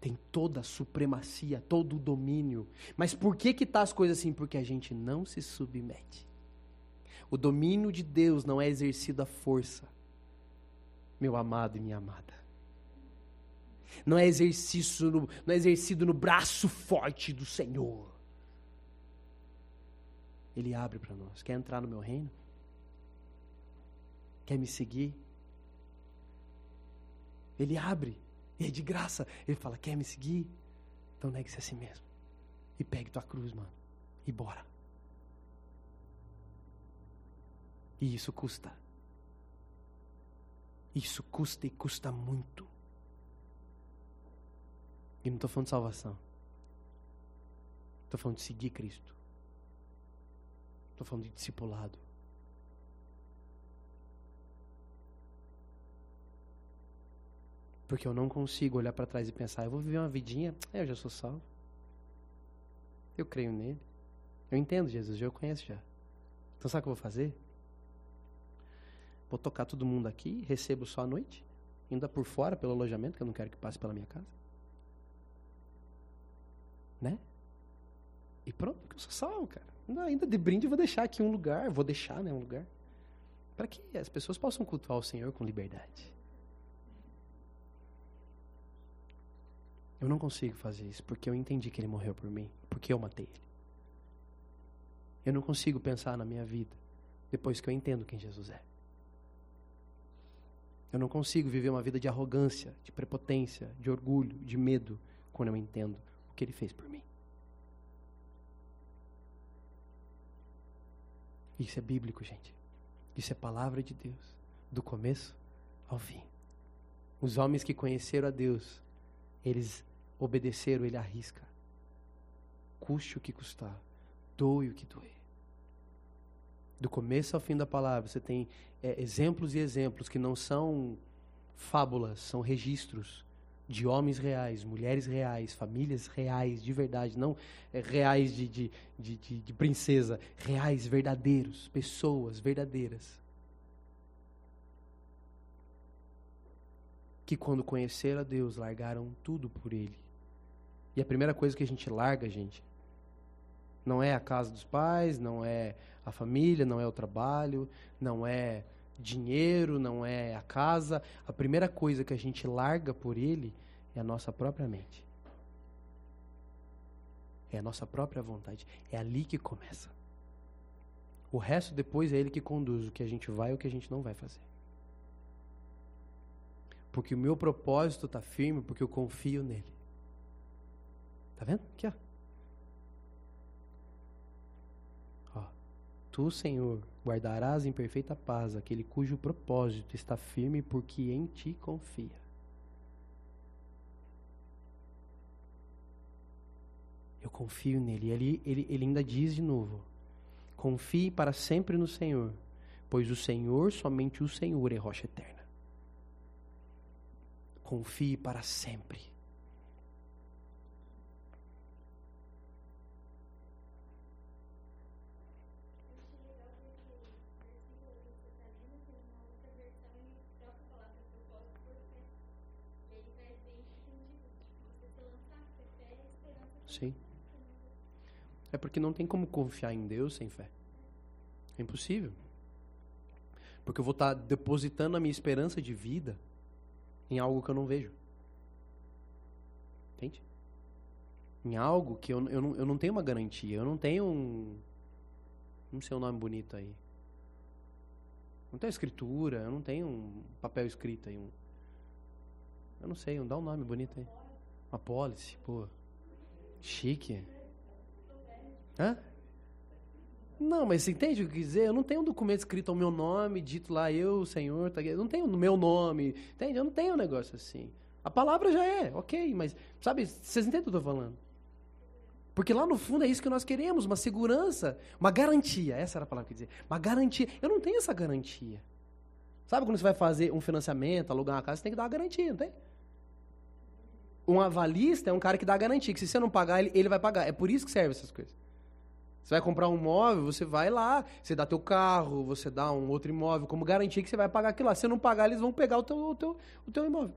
Tem toda a supremacia, todo o domínio. Mas por que que tá as coisas assim? Porque a gente não se submete. O domínio de Deus não é exercido à força, meu amado e minha amada. Não é exercício, no, não é exercido no braço forte do Senhor. Ele abre para nós. Quer entrar no meu reino? Quer me seguir? Ele abre, e é de graça. Ele fala: Quer me seguir? Então negue-se a si mesmo. E pegue tua cruz, mano. E bora. E isso custa. Isso custa e custa muito. E não estou falando de salvação. Estou falando de seguir Cristo. Estou falando de discipulado. Porque eu não consigo olhar para trás e pensar, eu vou viver uma vidinha, é, eu já sou salvo. Eu creio nele. Eu entendo Jesus, eu conheço já. Então sabe o que eu vou fazer? Vou tocar todo mundo aqui, recebo só à noite, ainda por fora pelo alojamento, que eu não quero que passe pela minha casa. Né? E pronto, que eu sou salvo, cara. Ainda de brinde eu vou deixar aqui um lugar, vou deixar, né, um lugar, para que as pessoas possam cultuar o Senhor com liberdade. Eu não consigo fazer isso porque eu entendi que ele morreu por mim, porque eu matei ele. Eu não consigo pensar na minha vida depois que eu entendo quem Jesus é. Eu não consigo viver uma vida de arrogância, de prepotência, de orgulho, de medo, quando eu entendo o que ele fez por mim. Isso é bíblico, gente. Isso é palavra de Deus, do começo ao fim. Os homens que conheceram a Deus, eles obedecer ou ele arrisca. Custe o que custar, doe o que doer. Do começo ao fim da palavra, você tem é, exemplos e exemplos que não são fábulas, são registros de homens reais, mulheres reais, famílias reais, de verdade, não é, reais de, de, de, de, de princesa, reais, verdadeiros, pessoas verdadeiras. Que quando conheceram a Deus, largaram tudo por Ele. E a primeira coisa que a gente larga, gente, não é a casa dos pais, não é a família, não é o trabalho, não é dinheiro, não é a casa. A primeira coisa que a gente larga por ele é a nossa própria mente. É a nossa própria vontade. É ali que começa. O resto depois é ele que conduz o que a gente vai e o que a gente não vai fazer. Porque o meu propósito está firme, porque eu confio nele. Tá vendo? Aqui, ó. Tu, Senhor, guardarás em perfeita paz aquele cujo propósito está firme porque em ti confia. Eu confio nele. Ele, ele, ele ainda diz de novo: confie para sempre no Senhor, pois o Senhor, somente o Senhor, é rocha eterna. Confie para sempre. Sim. É porque não tem como confiar em Deus sem fé. É impossível. Porque eu vou estar depositando a minha esperança de vida em algo que eu não vejo. Entende? Em algo que eu, eu, não, eu não tenho uma garantia. Eu não tenho um. Não sei o nome bonito aí. Não tenho escritura, eu não tenho um papel escrito aí. Um, eu não sei, dá um nome bonito aí. Uma pólice, pô. Chique. Hã? Não, mas você entende o que quer dizer? Eu não tenho um documento escrito ao meu nome, dito lá, eu, Senhor, tá, eu não tenho no meu nome, entende? Eu não tenho um negócio assim. A palavra já é, ok, mas, sabe, vocês entendem o que eu estou falando? Porque lá no fundo é isso que nós queremos, uma segurança, uma garantia, essa era a palavra que eu queria dizer, uma garantia. Eu não tenho essa garantia. Sabe quando você vai fazer um financiamento, alugar uma casa, você tem que dar uma garantia, não tem? Um avalista é um cara que dá garantia, que se você não pagar, ele, ele vai pagar. É por isso que serve essas coisas. Você vai comprar um imóvel, você vai lá, você dá teu carro, você dá um outro imóvel como garantia que você vai pagar aquilo lá. Se não pagar, eles vão pegar o teu, o teu, o teu imóvel.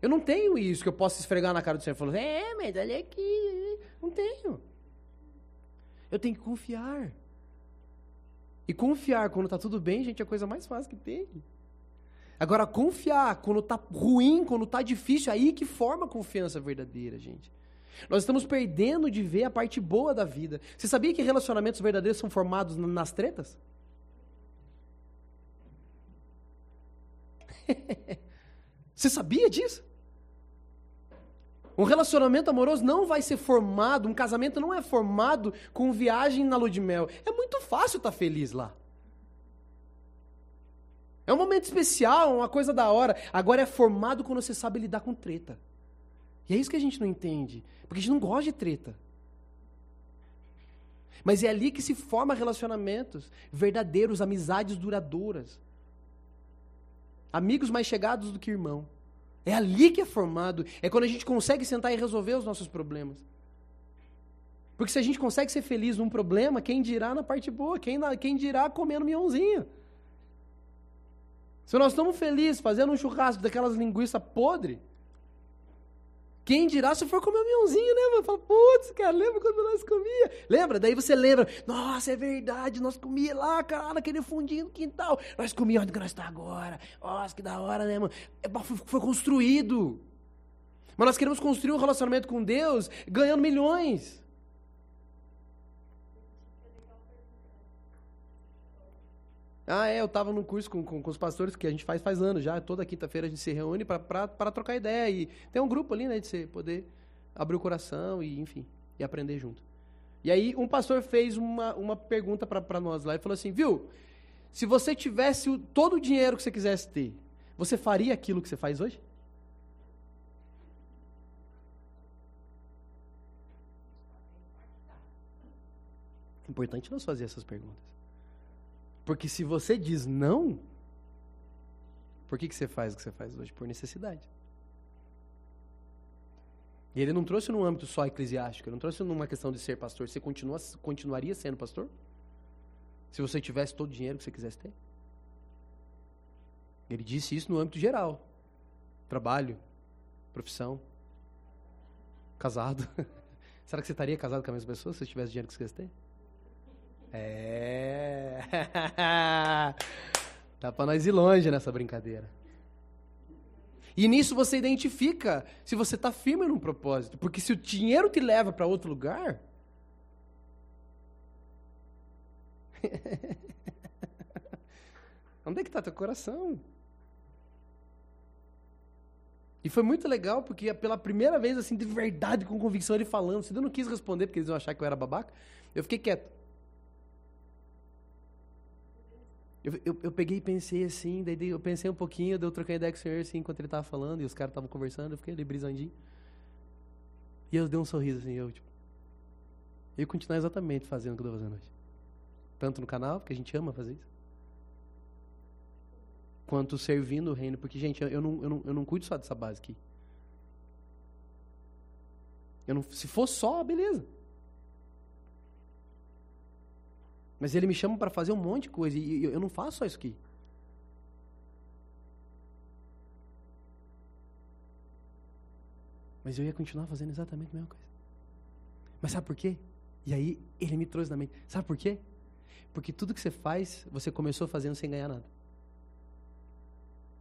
Eu não tenho isso que eu possa esfregar na cara do Senhor falando, é, mas olha aqui. Não tenho. Eu tenho que confiar. E confiar quando está tudo bem, gente, é a coisa mais fácil que tem. Agora, confiar quando tá ruim, quando tá difícil, aí que forma a confiança verdadeira, gente. Nós estamos perdendo de ver a parte boa da vida. Você sabia que relacionamentos verdadeiros são formados nas tretas? Você sabia disso? Um relacionamento amoroso não vai ser formado, um casamento não é formado com viagem na lua de mel. É muito fácil estar tá feliz lá. É um momento especial, uma coisa da hora. Agora é formado quando você sabe lidar com treta. E é isso que a gente não entende. Porque a gente não gosta de treta. Mas é ali que se forma relacionamentos verdadeiros, amizades duradouras. Amigos mais chegados do que irmão. É ali que é formado. É quando a gente consegue sentar e resolver os nossos problemas. Porque se a gente consegue ser feliz num problema, quem dirá na parte boa? Quem, quem dirá comendo minhãozinho? Se nós estamos felizes fazendo um churrasco daquelas linguiças podre, quem dirá se for comer um miãozinho, né? Mano? Fala, putz, cara, lembra quando nós comia? Lembra? Daí você lembra, nossa, é verdade, nós comia lá, cara, naquele fundinho no quintal. Nós comíamos onde que nós estamos agora. Nossa, que da hora, né, mano? É, foi construído. Mas nós queremos construir um relacionamento com Deus ganhando milhões. Ah, é, eu tava num curso com, com, com, os pastores que a gente faz faz anos já. Toda quinta-feira a gente se reúne para trocar ideia. E tem um grupo ali, né, de você poder abrir o coração e, enfim, e aprender junto. E aí um pastor fez uma, uma pergunta para nós lá e falou assim, viu, se você tivesse o, todo o dinheiro que você quisesse ter, você faria aquilo que você faz hoje? Importante nós fazer essas perguntas. Porque se você diz não, por que, que você faz o que você faz hoje? Por necessidade. E ele não trouxe num âmbito só eclesiástico, ele não trouxe numa questão de ser pastor. Você continua, continuaria sendo pastor? Se você tivesse todo o dinheiro que você quisesse ter? Ele disse isso no âmbito geral: trabalho, profissão, casado. Será que você estaria casado com a mesma pessoa se você tivesse dinheiro que você quisesse ter? É. Dá para nós ir longe nessa brincadeira. E nisso você identifica se você está firme num propósito. Porque se o dinheiro te leva para outro lugar. Onde é que está teu coração? E foi muito legal, porque pela primeira vez, assim, de verdade, com convicção, ele falando. Se eu não quis responder, porque eles iam achar que eu era babaca, eu fiquei quieto. Eu, eu, eu, peguei e pensei assim, daí eu pensei um pouquinho, eu troquei ideia com o senhor assim, enquanto ele estava falando, e os caras estavam conversando, eu fiquei ali brisandinho. E eu dei um sorriso assim, eu tipo. Eu continuar exatamente fazendo o que eu estou fazendo hoje. Tanto no canal, porque a gente ama fazer isso. Quanto servindo o reino, porque, gente, eu não, eu não, eu não cuido só dessa base aqui. Eu não, se for só, beleza. Mas ele me chama para fazer um monte de coisa e eu não faço só isso aqui. Mas eu ia continuar fazendo exatamente a mesma coisa. Mas sabe por quê? E aí ele me trouxe na mente. Sabe por quê? Porque tudo que você faz, você começou fazendo sem ganhar nada.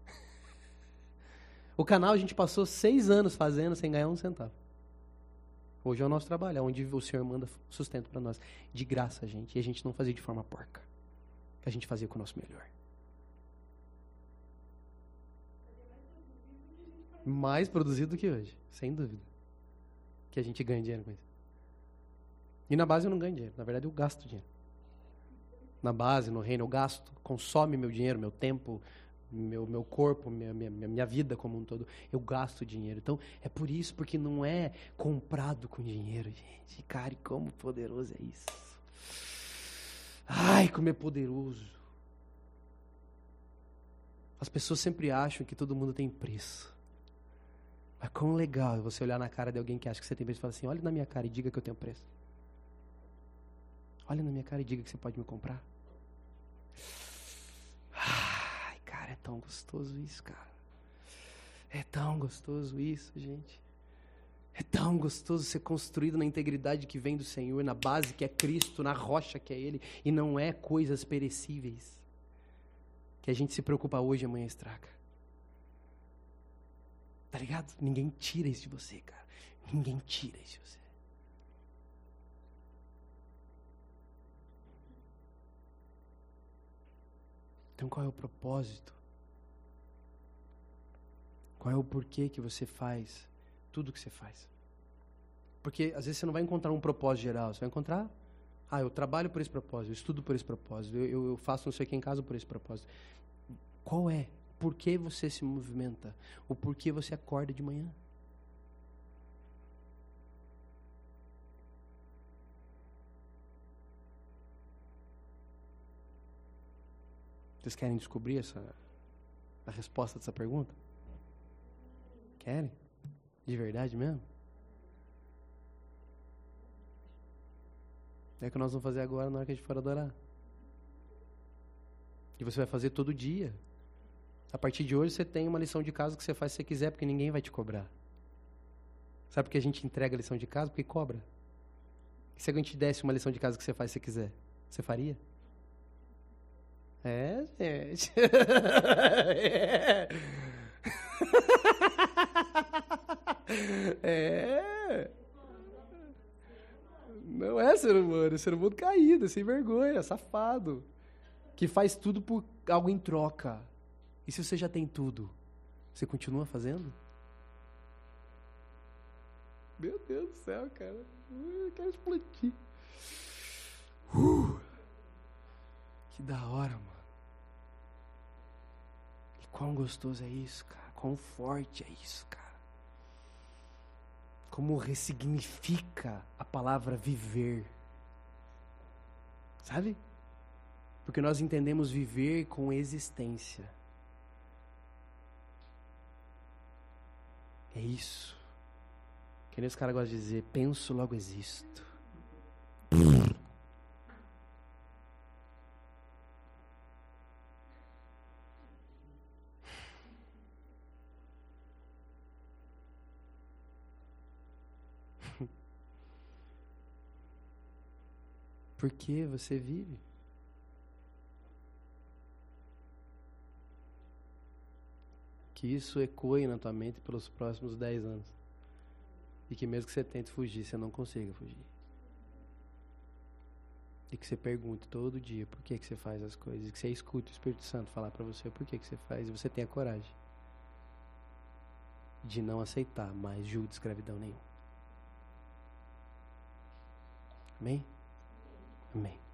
o canal a gente passou seis anos fazendo sem ganhar um centavo. Hoje é o nosso trabalho, é onde o Senhor manda sustento para nós. De graça, gente. E a gente não fazia de forma porca. A gente fazia com o nosso melhor. Mais produzido do que hoje, sem dúvida. Que a gente ganha dinheiro com isso. E na base eu não ganho dinheiro. Na verdade, eu gasto dinheiro. Na base, no reino, eu gasto, consome meu dinheiro, meu tempo, meu, meu corpo, minha, minha, minha vida como um todo, eu gasto dinheiro. Então, é por isso, porque não é comprado com dinheiro, gente. Cara, e como poderoso é isso. Ai, como é poderoso. As pessoas sempre acham que todo mundo tem preço. Mas quão legal é você olhar na cara de alguém que acha que você tem preço e falar assim: olha na minha cara e diga que eu tenho preço. Olha na minha cara e diga que você pode me comprar. Tão gostoso isso, cara. É tão gostoso isso, gente. É tão gostoso ser construído na integridade que vem do Senhor, na base que é Cristo, na rocha que é Ele, e não é coisas perecíveis. Que a gente se preocupa hoje e amanhã estraga. Tá ligado? Ninguém tira isso de você, cara. Ninguém tira isso de você. Então qual é o propósito? Qual é o porquê que você faz tudo que você faz? Porque às vezes você não vai encontrar um propósito geral, você vai encontrar, ah, eu trabalho por esse propósito, eu estudo por esse propósito, eu, eu faço não sei o que em casa por esse propósito. Qual é? Por que você se movimenta? O porquê você acorda de manhã? Vocês querem descobrir essa, a resposta dessa pergunta? Querem? De verdade mesmo? É o que nós vamos fazer agora na hora que a gente for adorar. E você vai fazer todo dia. A partir de hoje você tem uma lição de casa que você faz se você quiser, porque ninguém vai te cobrar. Sabe por que a gente entrega a lição de casa? Porque cobra. E se alguém te desse uma lição de casa que você faz se você quiser, você faria? É, gente. é. É. Não é ser humano, é ser humano caído, sem vergonha, safado. Que faz tudo por algo em troca. E se você já tem tudo, você continua fazendo? Meu Deus do céu, cara. Eu quero explodir. Uh, que da hora, mano. E quão gostoso é isso, cara. Quão forte é isso, cara como ressignifica a palavra viver. Sabe? Porque nós entendemos viver com existência. É isso. Que nem os caras gostam de dizer, penso, logo existo. Porque você vive. Que isso ecoe na tua mente pelos próximos dez anos. E que mesmo que você tente fugir, você não consiga fugir. E que você pergunte todo dia por que, que você faz as coisas. E que você escute o Espírito Santo falar para você por que, que você faz. E você tenha coragem de não aceitar mais julgo de escravidão nenhum. Amém? Amém.